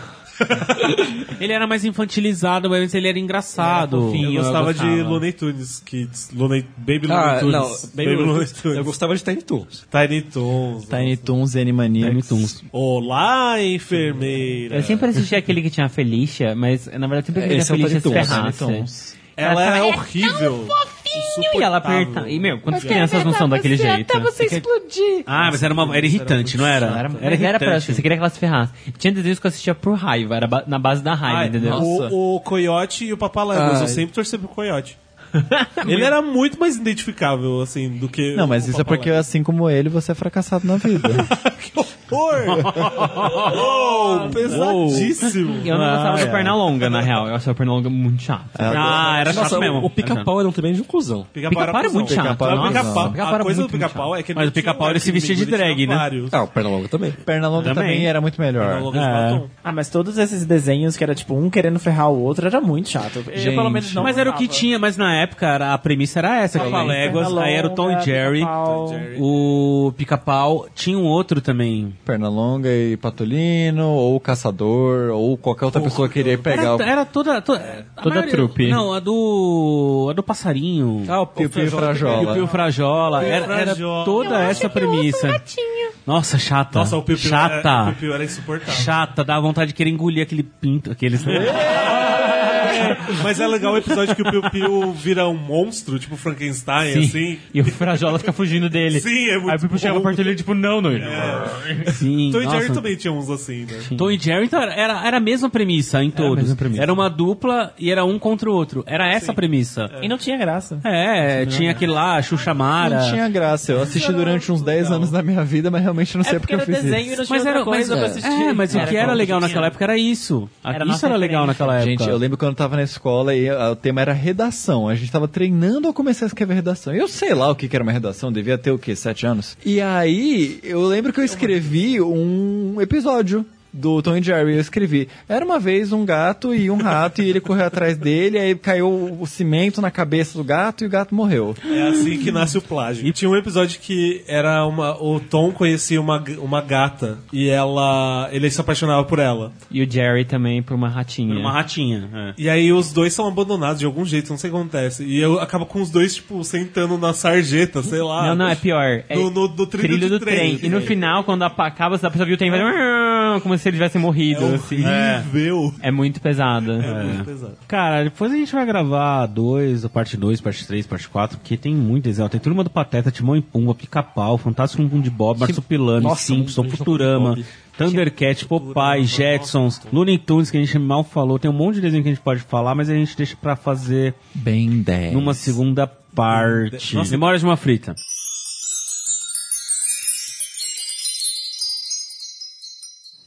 Ele era mais infantilizado, mas ele era engraçado. fofinho. Eu gostava, de gostava. Looney Tunes Kids. Looney, Baby Ah, Looney não, Tunes. Baby Looney Tunes. eu gostava de Tiny Toons. Tiny Toons. Tiny Toons e Animaniacs. Tiny Toons. Olá, enfermeira. Eu sempre assisti aquele que tinha a Felicia, mas na verdade sempre queria que Esse a é o Felicia se Tiny Toons, ferrasse. Ela Ela é é horrível. E ela aperta. E, meu, quantas crianças não são daquele jeito? explodir. Ah, mas era, uma, era irritante, não era? Era, Era, mas era pra irritante. você queria que ela se ferrasse. Tinha desenhos que eu assistia por raiva, era na base da raiva, Ai, entendeu? o, o Coyote e o Papaléguas. Eu sempre torci pro Coyote. Ele era muito mais identificável, assim, do que. Não, mas o isso é porque, assim como ele, você é fracassado na vida. Que horror! Oh, pesadíssimo! Eu não gostava Ah, do é. Pernalonga, na real. Eu achava o Pernalonga muito chato. Ah, era chato Nossa, mesmo. o, o pica-pau era um também de um cuzão. Pica-pau era muito chato. Pica-pau era a coisa do pica-pau é que ele Mas o pica-pau ele se vestia de drag, né? Ah, o Pernalonga também. Pernalonga Também. também era muito melhor. É. batom. Ah, mas todos esses desenhos que era tipo um querendo ferrar o outro era muito chato. Eu, pelo menos não Mas era o que tinha, mas na época era- a premissa era essa, Papaléguas, aí era o Tom e Jerry, o Pica-Pau, tinha um outro também. Pernalonga e Patolino, ou Caçador, ou qualquer outra pessoa que queria pegar o Era, era toda... Toda, a Toda trupe. Não, a do... a do passarinho. Ah, o Piu Piu o Frajola. Pio Frajola. Era, era toda essa premissa. Nossa, chata. Nossa, o Piu Piu Chata. Era, o Piu Piu era insuportável. Chata, dá vontade de querer engolir aquele pinto. Aqueles... Mas é legal o episódio que o Piu Piu vira um monstro, tipo Frankenstein, Sim. assim. E o Frajola fica fugindo dele. Sim, é muito Aí o Pipo chega bom. perto dele, tipo, não, não. Sim, Tom e. Jerry também tinha uns assim, né? Tom e Jerry então, era, era a mesma premissa em todos. mesma premissa. Era uma dupla e era um contra o outro. Era essa a premissa. E não tinha graça. É, tinha aquele lá, Xuxa Mara. Não tinha graça. Eu assisti durante uns 10 anos da minha vida, mas realmente não sei É porque porque eu era fiz desenho e isso. não tinha Mas era, coisa mas, pra é, assistir. é, mas o Era que era legal naquela época era isso. Era isso era legal naquela época. Gente, eu lembro quando eu tava na escola e ah, o tema era redação. A gente tava treinando a começar a escrever redação. Eu sei lá o que que era uma redação, devia ter o quê? Sete anos? E aí, eu lembro que eu escrevi um episódio do Tom e Jerry, eu escrevi. Era uma vez um gato e um rato, e ele correu atrás dele, aí caiu o cimento na cabeça do gato e o gato morreu. É assim que nasce o plágio. E tinha um episódio que era uma. O Tom conhecia uma, uma gata e ela. ele se apaixonava por ela. E o Jerry também por uma ratinha. Uma ratinha. é. E aí os dois são abandonados de algum jeito, não sei o que acontece. E eu acabo com os dois, tipo, sentando na sarjeta, sei lá. Não, não, é pior. É No- no- no trilho de do trem. trem. E no final, quando acaba, a pessoa viu o trem, vai como se ele tivesse morrido. É assim. horrível. É muito pesada. É muito pesado. Cara, depois a gente vai gravar dois, a parte 2, parte 3, parte 4, porque tem muito desenho. Tem Turma do Pateta, Timão e Pumba, Pica-Pau, Fantástico Mundo de Bob, Marsupilame, Simpson, Futurama. Thundercat, Popeye, Jetsons, Looney Tunes, que a gente mal falou. Tem um monte de desenho que a gente pode falar, mas a gente deixa pra fazer Bem 10. numa segunda parte. Nossa. Memórias de uma Frita.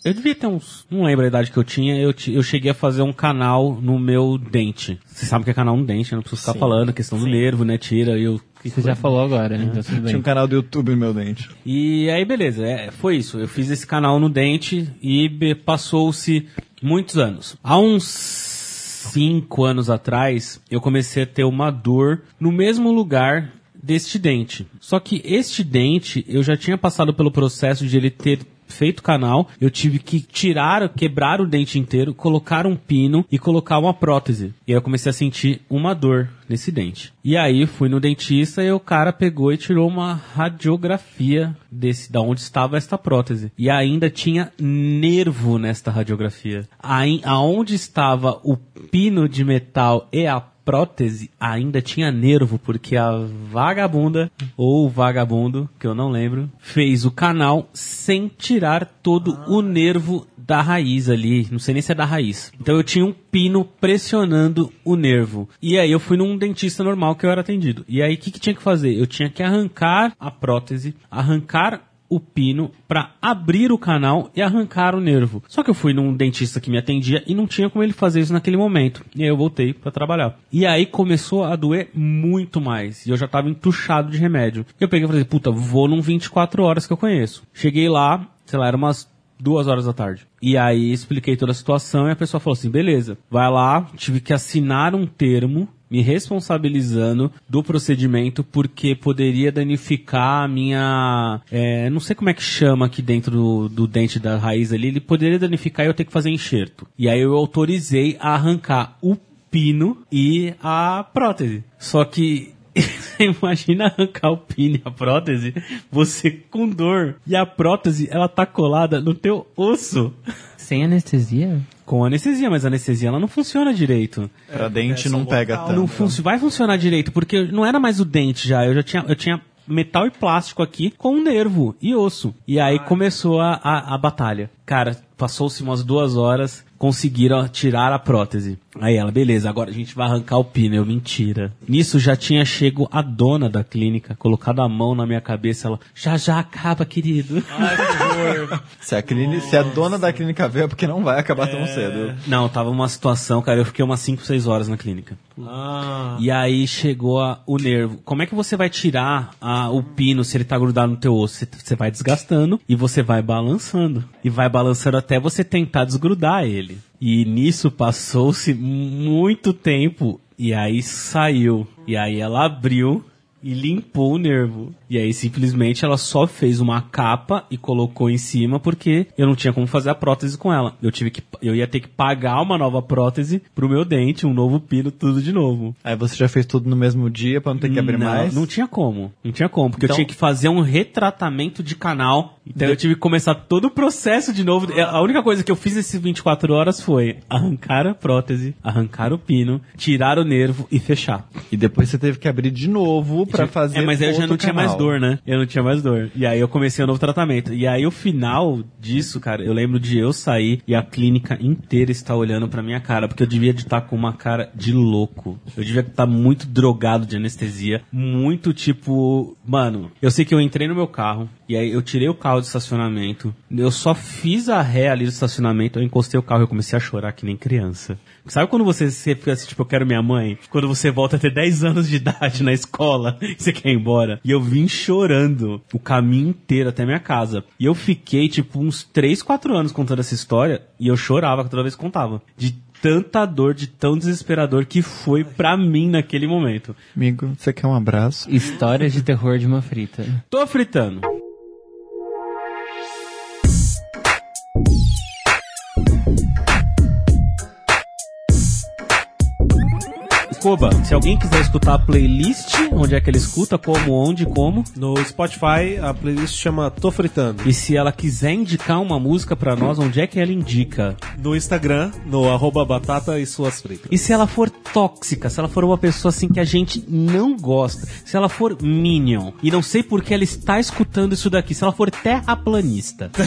Eu devia ter uns. Não lembro a idade que eu tinha. Eu, eu cheguei a fazer um canal no meu dente. Você sabe o que é canal no dente, eu não preciso ficar falando. Questão do nervo, né? Tira. e Eu Você já falou agora, né? Então tudo Tinha um canal do YouTube no meu dente. E aí, beleza, é, foi isso. Eu fiz esse canal no Dente e passou-se muitos anos. Há uns cinco anos atrás, eu comecei a ter uma dor no mesmo lugar deste dente. Só que este dente, eu já tinha passado pelo processo de ele ter feito canal, eu tive que tirar, quebrar o dente inteiro, colocar um pino e colocar uma prótese. E aí eu comecei a sentir uma dor nesse dente. E aí fui no dentista e o cara pegou e tirou uma radiografia desse da onde estava esta prótese. E ainda tinha nervo nesta radiografia. Aí, aonde estava o pino de metal e a prótese ainda tinha nervo, porque a vagabunda, ou vagabundo, que eu não lembro, fez o canal sem tirar todo o nervo da raiz ali. Não sei nem se é da raiz. Então eu tinha um pino pressionando o nervo. E aí eu fui num dentista normal que eu era atendido. E aí o que, que tinha que fazer? Eu tinha que arrancar a prótese, arrancar o pino para abrir o canal e arrancar o nervo. Só que eu fui num dentista que me atendia e não tinha como ele fazer isso naquele momento. E aí eu voltei para trabalhar. E aí começou a doer muito mais. E eu já tava entuchado de remédio. Eu peguei e falei, puta, vou num 24 horas que eu conheço. Cheguei lá, sei lá, era umas duas horas da tarde. E aí expliquei toda a situação e a pessoa falou assim, beleza, vai lá, tive que assinar um termo me responsabilizando do procedimento porque poderia danificar a minha. é, não sei como é que chama aqui dentro do, do dente da raiz ali. Ele poderia danificar e eu ter que fazer enxerto. E aí eu autorizei a arrancar o pino e a prótese. Só que. Imagina arrancar o pino e a prótese, você com dor. E a prótese, ela tá colada no teu osso. Sem anestesia? Com anestesia, mas a anestesia ela não funciona direito. Pra dente não pega tanto. Não funci- vai funcionar direito, porque não era mais o dente já. Eu já tinha, eu tinha metal e plástico aqui com nervo e osso. E aí começou a, a, a batalha. Cara, passou-se umas duas horas, conseguiram tirar a prótese. Aí ela, beleza, agora a gente vai arrancar o pino. Eu, mentira. Nisso já tinha chego a dona da clínica, colocado a mão na minha cabeça. Ela, já já acaba, querido. Se a, clínica, se a dona da clínica veio, é porque não vai acabar tão cedo. Não, tava uma situação, cara, eu fiquei umas 5, 6 horas na clínica. E aí chegou a- o nervo. Como é que você vai tirar a- o pino se ele tá grudado no teu osso? Você vai desgastando e você vai balançando. E vai balançando até você tentar desgrudar ele. E nisso passou-se muito tempo e aí saiu. E aí ela abriu e limpou o nervo. E aí, simplesmente, ela só fez uma capa e colocou em cima porque eu não tinha como fazer a prótese com ela. Eu tive que, eu ia ter que pagar uma nova prótese pro meu dente, um novo pino, tudo de novo. Aí você já fez tudo no mesmo dia pra não ter que abrir não, mais? Não tinha como. Não tinha como, porque Então- eu tinha que fazer um retratamento de canal. Então eu tive que começar todo o processo de novo. A única coisa que eu fiz nesses 24 horas foi arrancar a prótese, arrancar o pino, tirar o nervo e fechar. E depois você teve que abrir de novo pra fazer É, mas aí eu já não tinha mais canal. Dor, né? Eu não tinha mais dor. E aí eu comecei um novo tratamento. E aí o final disso, cara, eu lembro de eu sair e a clínica inteira estar olhando pra minha cara, porque eu devia de estar com uma cara de louco. Eu devia estar muito drogado de anestesia, muito tipo, mano, eu sei que eu entrei no meu carro e aí eu tirei o carro do estacionamento. Eu só fiz a ré ali do estacionamento, eu encostei o carro e eu comecei a chorar que nem criança. Sabe quando você, você fica assim, tipo, eu quero minha mãe? Quando você volta a ter 10 anos de idade na escola e você quer ir embora. E eu vim chorando o caminho inteiro até minha casa. E eu fiquei, tipo, uns 3, 4 anos contando essa história e eu chorava toda vez que contava. De tanta dor, de tão desesperador que foi pra mim naquele momento. Amigo, você quer um abraço? História de terror de uma frita. Tô fritando. Koba, se alguém quiser escutar a playlist, onde é que ele escuta, como, onde, como, No Spotify, a playlist chama Tô Fritando. e se ela quiser indicar uma música pra nós, onde é que ela indica? No Instagram, no arroba batata e suas fritas. E se ela for tóxica, se ela for uma pessoa assim que a gente não gosta, se ela for minion, e não sei por que ela está escutando isso daqui, se ela for terraplanista,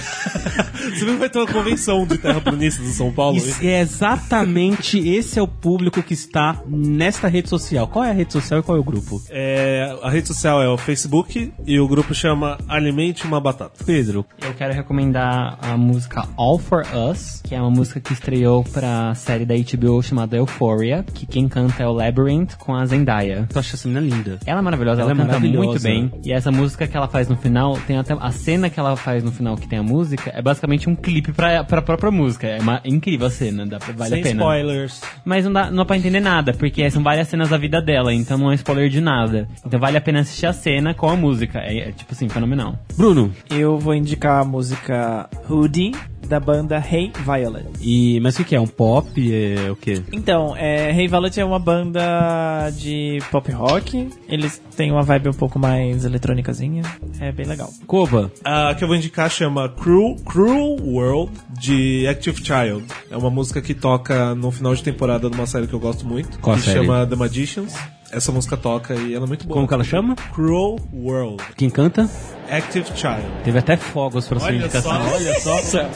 Você que vai ter uma convenção de terraplanistas em São Paulo? Isso é exatamente esse é o público que está nesta rede social. Qual é a rede social e qual é o grupo? É, a rede social é o Facebook e o grupo chama Alimente uma Batata. Pedro. Eu quero recomendar a música All For Us, que é uma música que estreou pra série da HBO chamada Euphoria, que quem canta é o Labyrinth com a Zendaya. Tu acha essa menina linda? Ela é maravilhosa, ela, Ela é canta maravilhosa. muito bem. E essa música que ela faz no final, tem até a cena que ela faz no final que tem a música, é basicamente um clipe pra, pra própria música. É uma incrível a cena, dá, pra- vale Sem a pena. spoilers. Mas não dá, não dá pra entender nada, porque são várias cenas da vida dela, então não é spoiler de nada. Então vale a pena assistir a cena com a música. É, é, tipo assim, fenomenal. Bruno. Eu vou indicar a música Hoodie, da banda Hey Violet. E mas o que, que é? Um pop? É o quê? Então, é, Hey Violet é uma banda de pop rock. Eles têm uma vibe um pouco mais eletrônicazinha. É bem legal. Koba. A que eu vou indicar chama Cruel, Cruel World, de Active Child. É uma música que toca no final de temporada de uma série que eu gosto muito. Qual que série? chama The Magicians. Essa música toca e ela é muito boa. Como que ela chama? Cruel World. Quem canta? Active Child. Teve até fogos pra sua indicação. só, olha só.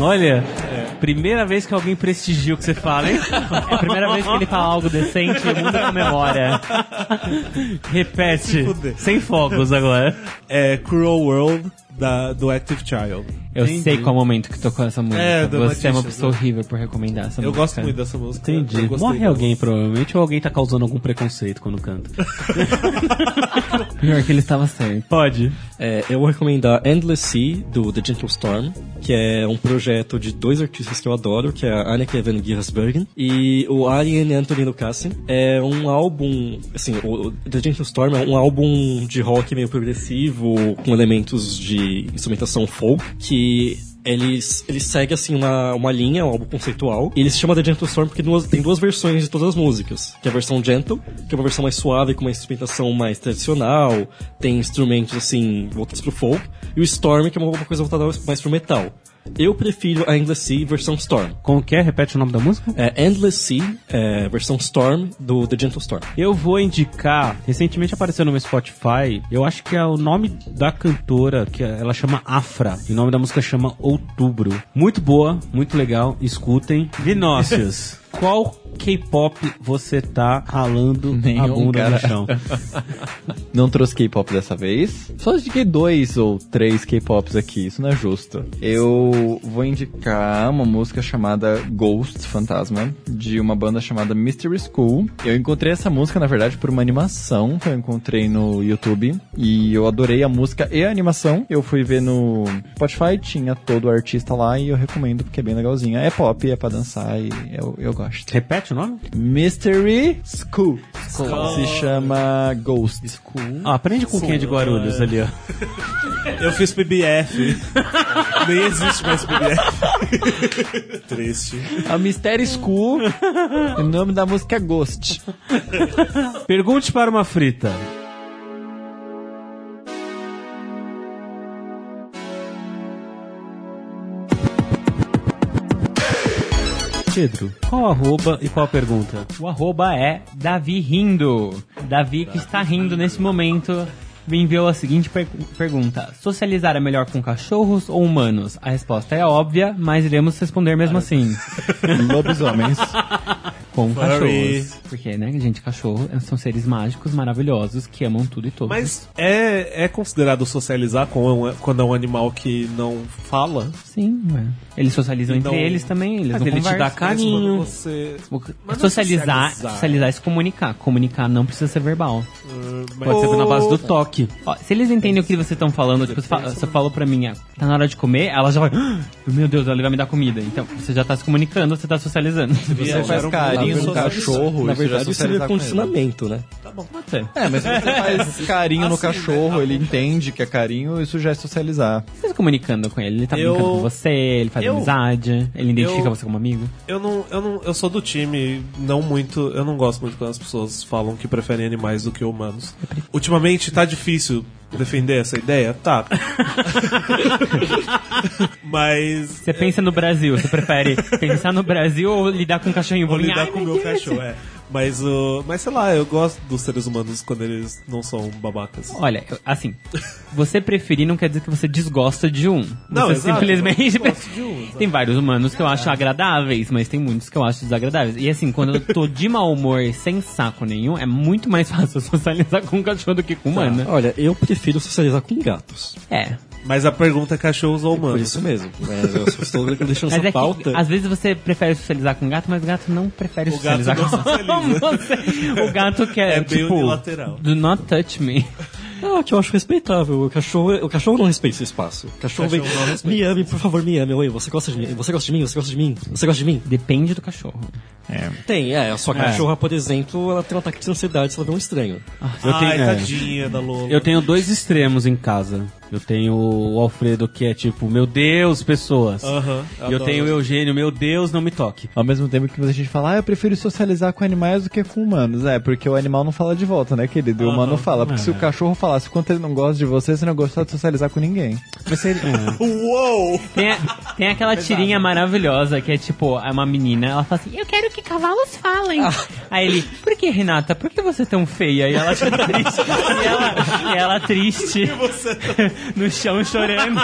Olha, primeira vez que alguém prestigia o que você fala, hein? É a primeira vez que ele fala algo decente e o mundo comemora. Repete. fuder. Sem fogos agora. É Cruel World da, do Active Child. Eu Entendi. sei qual momento que tocou essa música. É, do Você é uma pessoa né? horrível por recomendar essa Eu música. gosto muito dessa música. Entendi. Eu Morre alguém, provavelmente, ou alguém tá causando algum preconceito quando canta. Pior que ele estava certo. Pode. É, eu vou recomendar Endless Sea, do The Gentle Storm, que é um projeto de dois artistas que eu adoro, que é a Anneke van Giersbergen e o Arjen Anthony Lucassen. É um álbum, assim, o The Gentle Storm é um álbum de rock meio progressivo, com elementos de instrumentação folk, que eles, eles seguem assim uma, uma linha, um álbum conceitual. E ele se chama The Gentle Storm porque duas- tem duas versões de todas as músicas. Que é a versão Gentle, que é uma versão mais suave, com uma instrumentação mais tradicional, tem instrumentos assim, voltados pro folk. E o Storm, que é uma uma coisa voltada mais pro metal. Eu prefiro a Endless Sea versão Storm. Como que é? Repete o nome da música? É Endless Sea, é, versão Storm, do The Gentle Storm. Eu vou indicar, recentemente apareceu no meu Spotify, eu acho que é o nome da cantora, que ela chama Afra, e o nome da música chama Outubro. Muito boa, muito legal, escutem. Vinócius, qual K-pop você tá ralando a Nenhum, bunda cara. no chão? Não trouxe K-pop dessa vez. Só indiquei dois ou três K-pops aqui, isso não é justo. Eu vou indicar uma música chamada Ghost Fantasma, de uma banda chamada Mystery School. Eu encontrei essa música, na verdade, por uma animação que eu encontrei no YouTube. E eu adorei a música e a animação. Eu fui ver no Spotify, tinha todo o artista lá e eu recomendo porque é bem legalzinha. É pop, é pra dançar e eu, eu gosto. Lost. Repete o nome? Mystery School. Se chama Ghost. Ah, aprende com quem é de Guarulhos ali, ó. Eu fiz PBF. Nem existe mais PBF. Triste. A Mystery School. o nome da música é Ghost. Pergunte para uma frita. Pedro, qual arroba e qual a pergunta? O arroba é Davi Rindo. Davi que está rindo nesse momento me enviou a seguinte per- pergunta: Socializar é melhor com cachorros ou humanos? A resposta é óbvia, mas iremos responder mesmo assim. Lobisomens. Com Furry. cachorros. Porque, né, gente, cachorro são seres mágicos, maravilhosos, que amam tudo e todos. Mas é, é considerado socializar com, quando é um animal que não fala? Sim, ué. Eles socializam Então, entre eles também, eles mas não ele te dá carinho. Mas Você, Mas é socializar, socializar. socializar é se comunicar. Comunicar não precisa ser verbal. Pode ser na base do toque. Ó, se eles entendem o que vocês estão falando, tipo, você, fala- você falou pra mim, ah, tá na hora de comer, ela já vai, "Ah, meu Deus, ele vai me dar comida. Então, você já tá se comunicando, você tá socializando. Você faz carinho no cachorro, Na isso já é verdade, isso é com ele. condicionamento, né? Pode ser. É, mas se você faz carinho no Assim, cachorro, né? ele entende que é carinho, isso já é socializar. Você se comunicando com ele, ele tá Eu- brincando com você, ele faz eu- amizade, ele identifica eu- você como amigo. Eu não, eu não, eu sou do time, não muito, eu não gosto muito quando as pessoas falam que preferem animais do que humanos. Ultimamente tá difícil defender essa ideia, tá. Mas Você pensa no Brasil, você prefere pensar no Brasil ou lidar com um cachorrinho vou lidar Ai, com o meu Deus. cachorro, é. Mas, o mas sei lá, eu gosto dos seres humanos quando eles não são babacas. Olha, eu- assim, você preferir não quer dizer que você desgosta de um. Não, você exato, simplesmente. eu gosto de um, exato. tem vários humanos que eu acho agradáveis, mas tem muitos que eu acho desagradáveis. E assim, quando eu tô de mau humor sem saco nenhum, é muito mais fácil socializar com um cachorro do que com um humano. Olha, eu prefiro socializar com gatos. É. Mas a pergunta é cachorros ou Por humanos? isso mesmo. Mas eu só estou deixando Mas essa é pauta. que às vezes você prefere socializar com gato, mas o gato não prefere O gato socializar não com socializa. você. O gato quer, É bem tipo, unilateral. do not touch me. Ah, que eu acho respeitável. O cachorro, o cachorro não respeita esse espaço. O cachorro, Cachorro vem, não respeita. me ame, por favor, me ame. Oi, você gosta de mim? Você gosta de mim? Você gosta de mim? Você gosta de mim? Depende do cachorro. Tem, é. A sua cachorra, por exemplo, ela tem um ataque de ansiedade se ela vê um estranho. Eu tenho, Ai, é, tadinha da Lola. eu tenho dois extremos em casa. Eu tenho o Alfredo que é tipo, meu Deus, pessoas. Aham, E eu tenho o Eugênio, meu Deus, não me toque. Ao mesmo tempo que a gente fala, ah, eu prefiro socializar com animais do que com humanos. É, porque o animal não fala de volta, né, querido? O humano fala. Porque se o cachorro falasse quanto ele não gosta de você, você não gosta de socializar com ninguém. Mas seria, é. Uou! Tem, a- tem aquela tirinha maravilhosa que é tipo, é uma menina, ela fala assim, eu quero que cavalos falem. Aí ele, por que, Renata? Por que você é tão feia? E ela tá triste. E ela, e ela triste no chão chorando.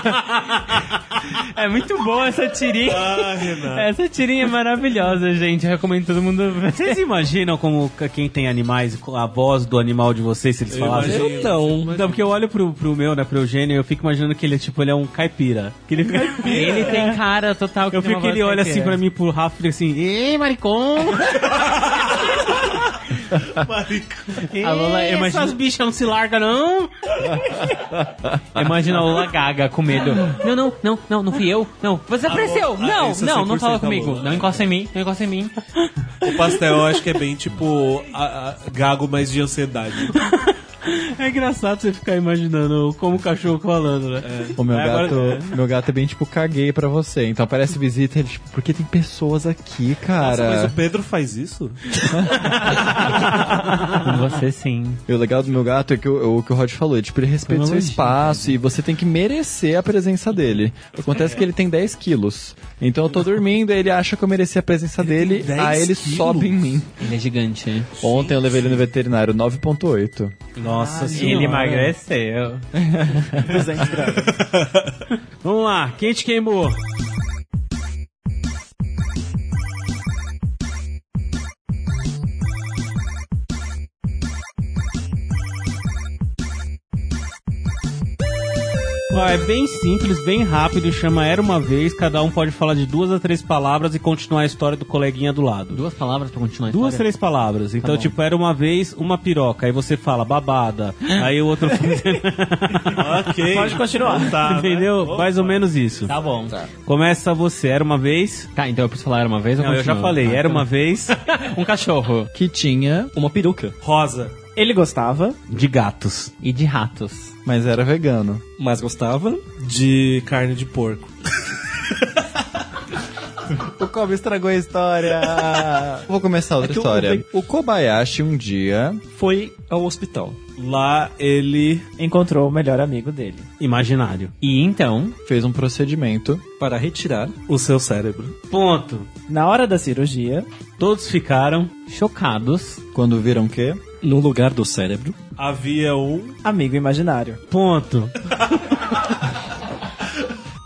É muito boa essa tirinha. Ah. Essa tirinha é maravilhosa, gente. Eu recomendo todo mundo ver. Vocês imaginam como quem tem animais, a voz do animal de vocês, se eles falassem? imagino. Eu não. Não, porque eu olho pro, pro meu, né, pro Eugênio, eu fico imaginando que ele é tipo, ele é um caipira. Que ele fica... Ele tem cara total que Eu fico que ele olha assim caipira. pra mim, pro Rafa, e fica assim, ei, maricom! A Lola, Ei, imagina- Essas bichas não se largam, não! Imagina a Lula Gaga com medo. Não, não, não, não, não fui eu. Não, você apareceu. ah, Não, não, não 100% fala a comigo. Não encosta em mim, não encosta em mim. O pastel eu acho que é bem tipo a- a- gago, mas de ansiedade. É engraçado você ficar imaginando como o cachorro falando, né? O meu Aí agora- gato, meu gato é bem tipo, caguei pra você. Então aparece visita ele, tipo, porque tem pessoas aqui, Nossa, mas cara. o Pedro faz isso? Com você sim. E o legal do meu gato é que o, o que o Rod falou, é, tipo, ele respeita o seu espaço e você tem que merecer a presença dele. Acontece que ele tem 10 quilos. Então eu tô dormindo, ele acha que eu mereci a presença dele, 10 aí ele quilos? sobe em mim. Ele é gigante, né? Ontem eu levei ele no veterinário, 9.8. Nossa Ele emagreceu. Vamos lá, quem te queimou? É bem simples, bem rápido, chama Era Uma Vez, cada um pode falar de duas a três palavras e continuar a história do coleguinha do lado. Duas palavras pra continuar a Duas, história? três palavras. Então, bom. tipo, era uma vez uma piroca. Aí você fala babada. aí o outro. ok. Pode continuar. Tá, né? Entendeu? Mais ou menos isso. Tá bom. Começa você. Era uma vez. Tá, então eu preciso falar era uma vez ou Não, eu já falei. Ah, Era então- uma vez Um cachorro. Que tinha, Uma peruca, Rosa. Ele gostava. de gatos. E de ratos. Mas era vegano. mas gostava. De carne de porco. O Kobe estragou a história. Vou começar outra É história. O Kobayashi um dia Foi ao hospital. Lá ele. Encontrou o melhor amigo dele. Imaginário. E então, fez um procedimento Para retirar O seu cérebro. Ponto. Na hora da cirurgia, Todos ficaram. chocados, quando viram que no lugar do cérebro. Havia um. amigo imaginário. Ponto.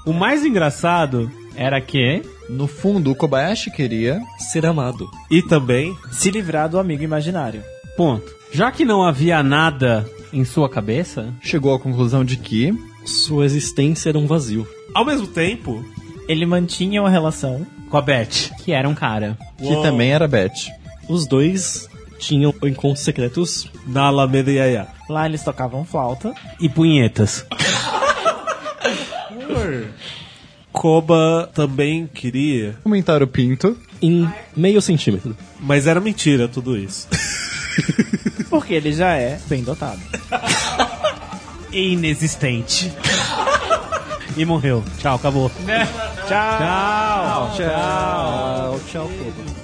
o mais engraçado era que no fundo o Kobayashi queria Ser amado. E também. Se livrar do amigo imaginário. Ponto. Já que não havia nada em sua cabeça, chegou à conclusão de que Sua existência era um vazio. Ao mesmo tempo. Ele mantinha uma relação com a Beth. que era um cara. que Uou. também era Beth. Os dois tinham encontros secretos Na Alameda Yaya. Lá eles tocavam flauta. E punhetas. Koba também queria. Aumentar o pinto. em meio centímetro. Mas era mentira tudo isso. Porque ele já é bem dotado. Inexistente. e morreu. Tchau, acabou. Tchau. Tchau. Tchau, tchau, Koba.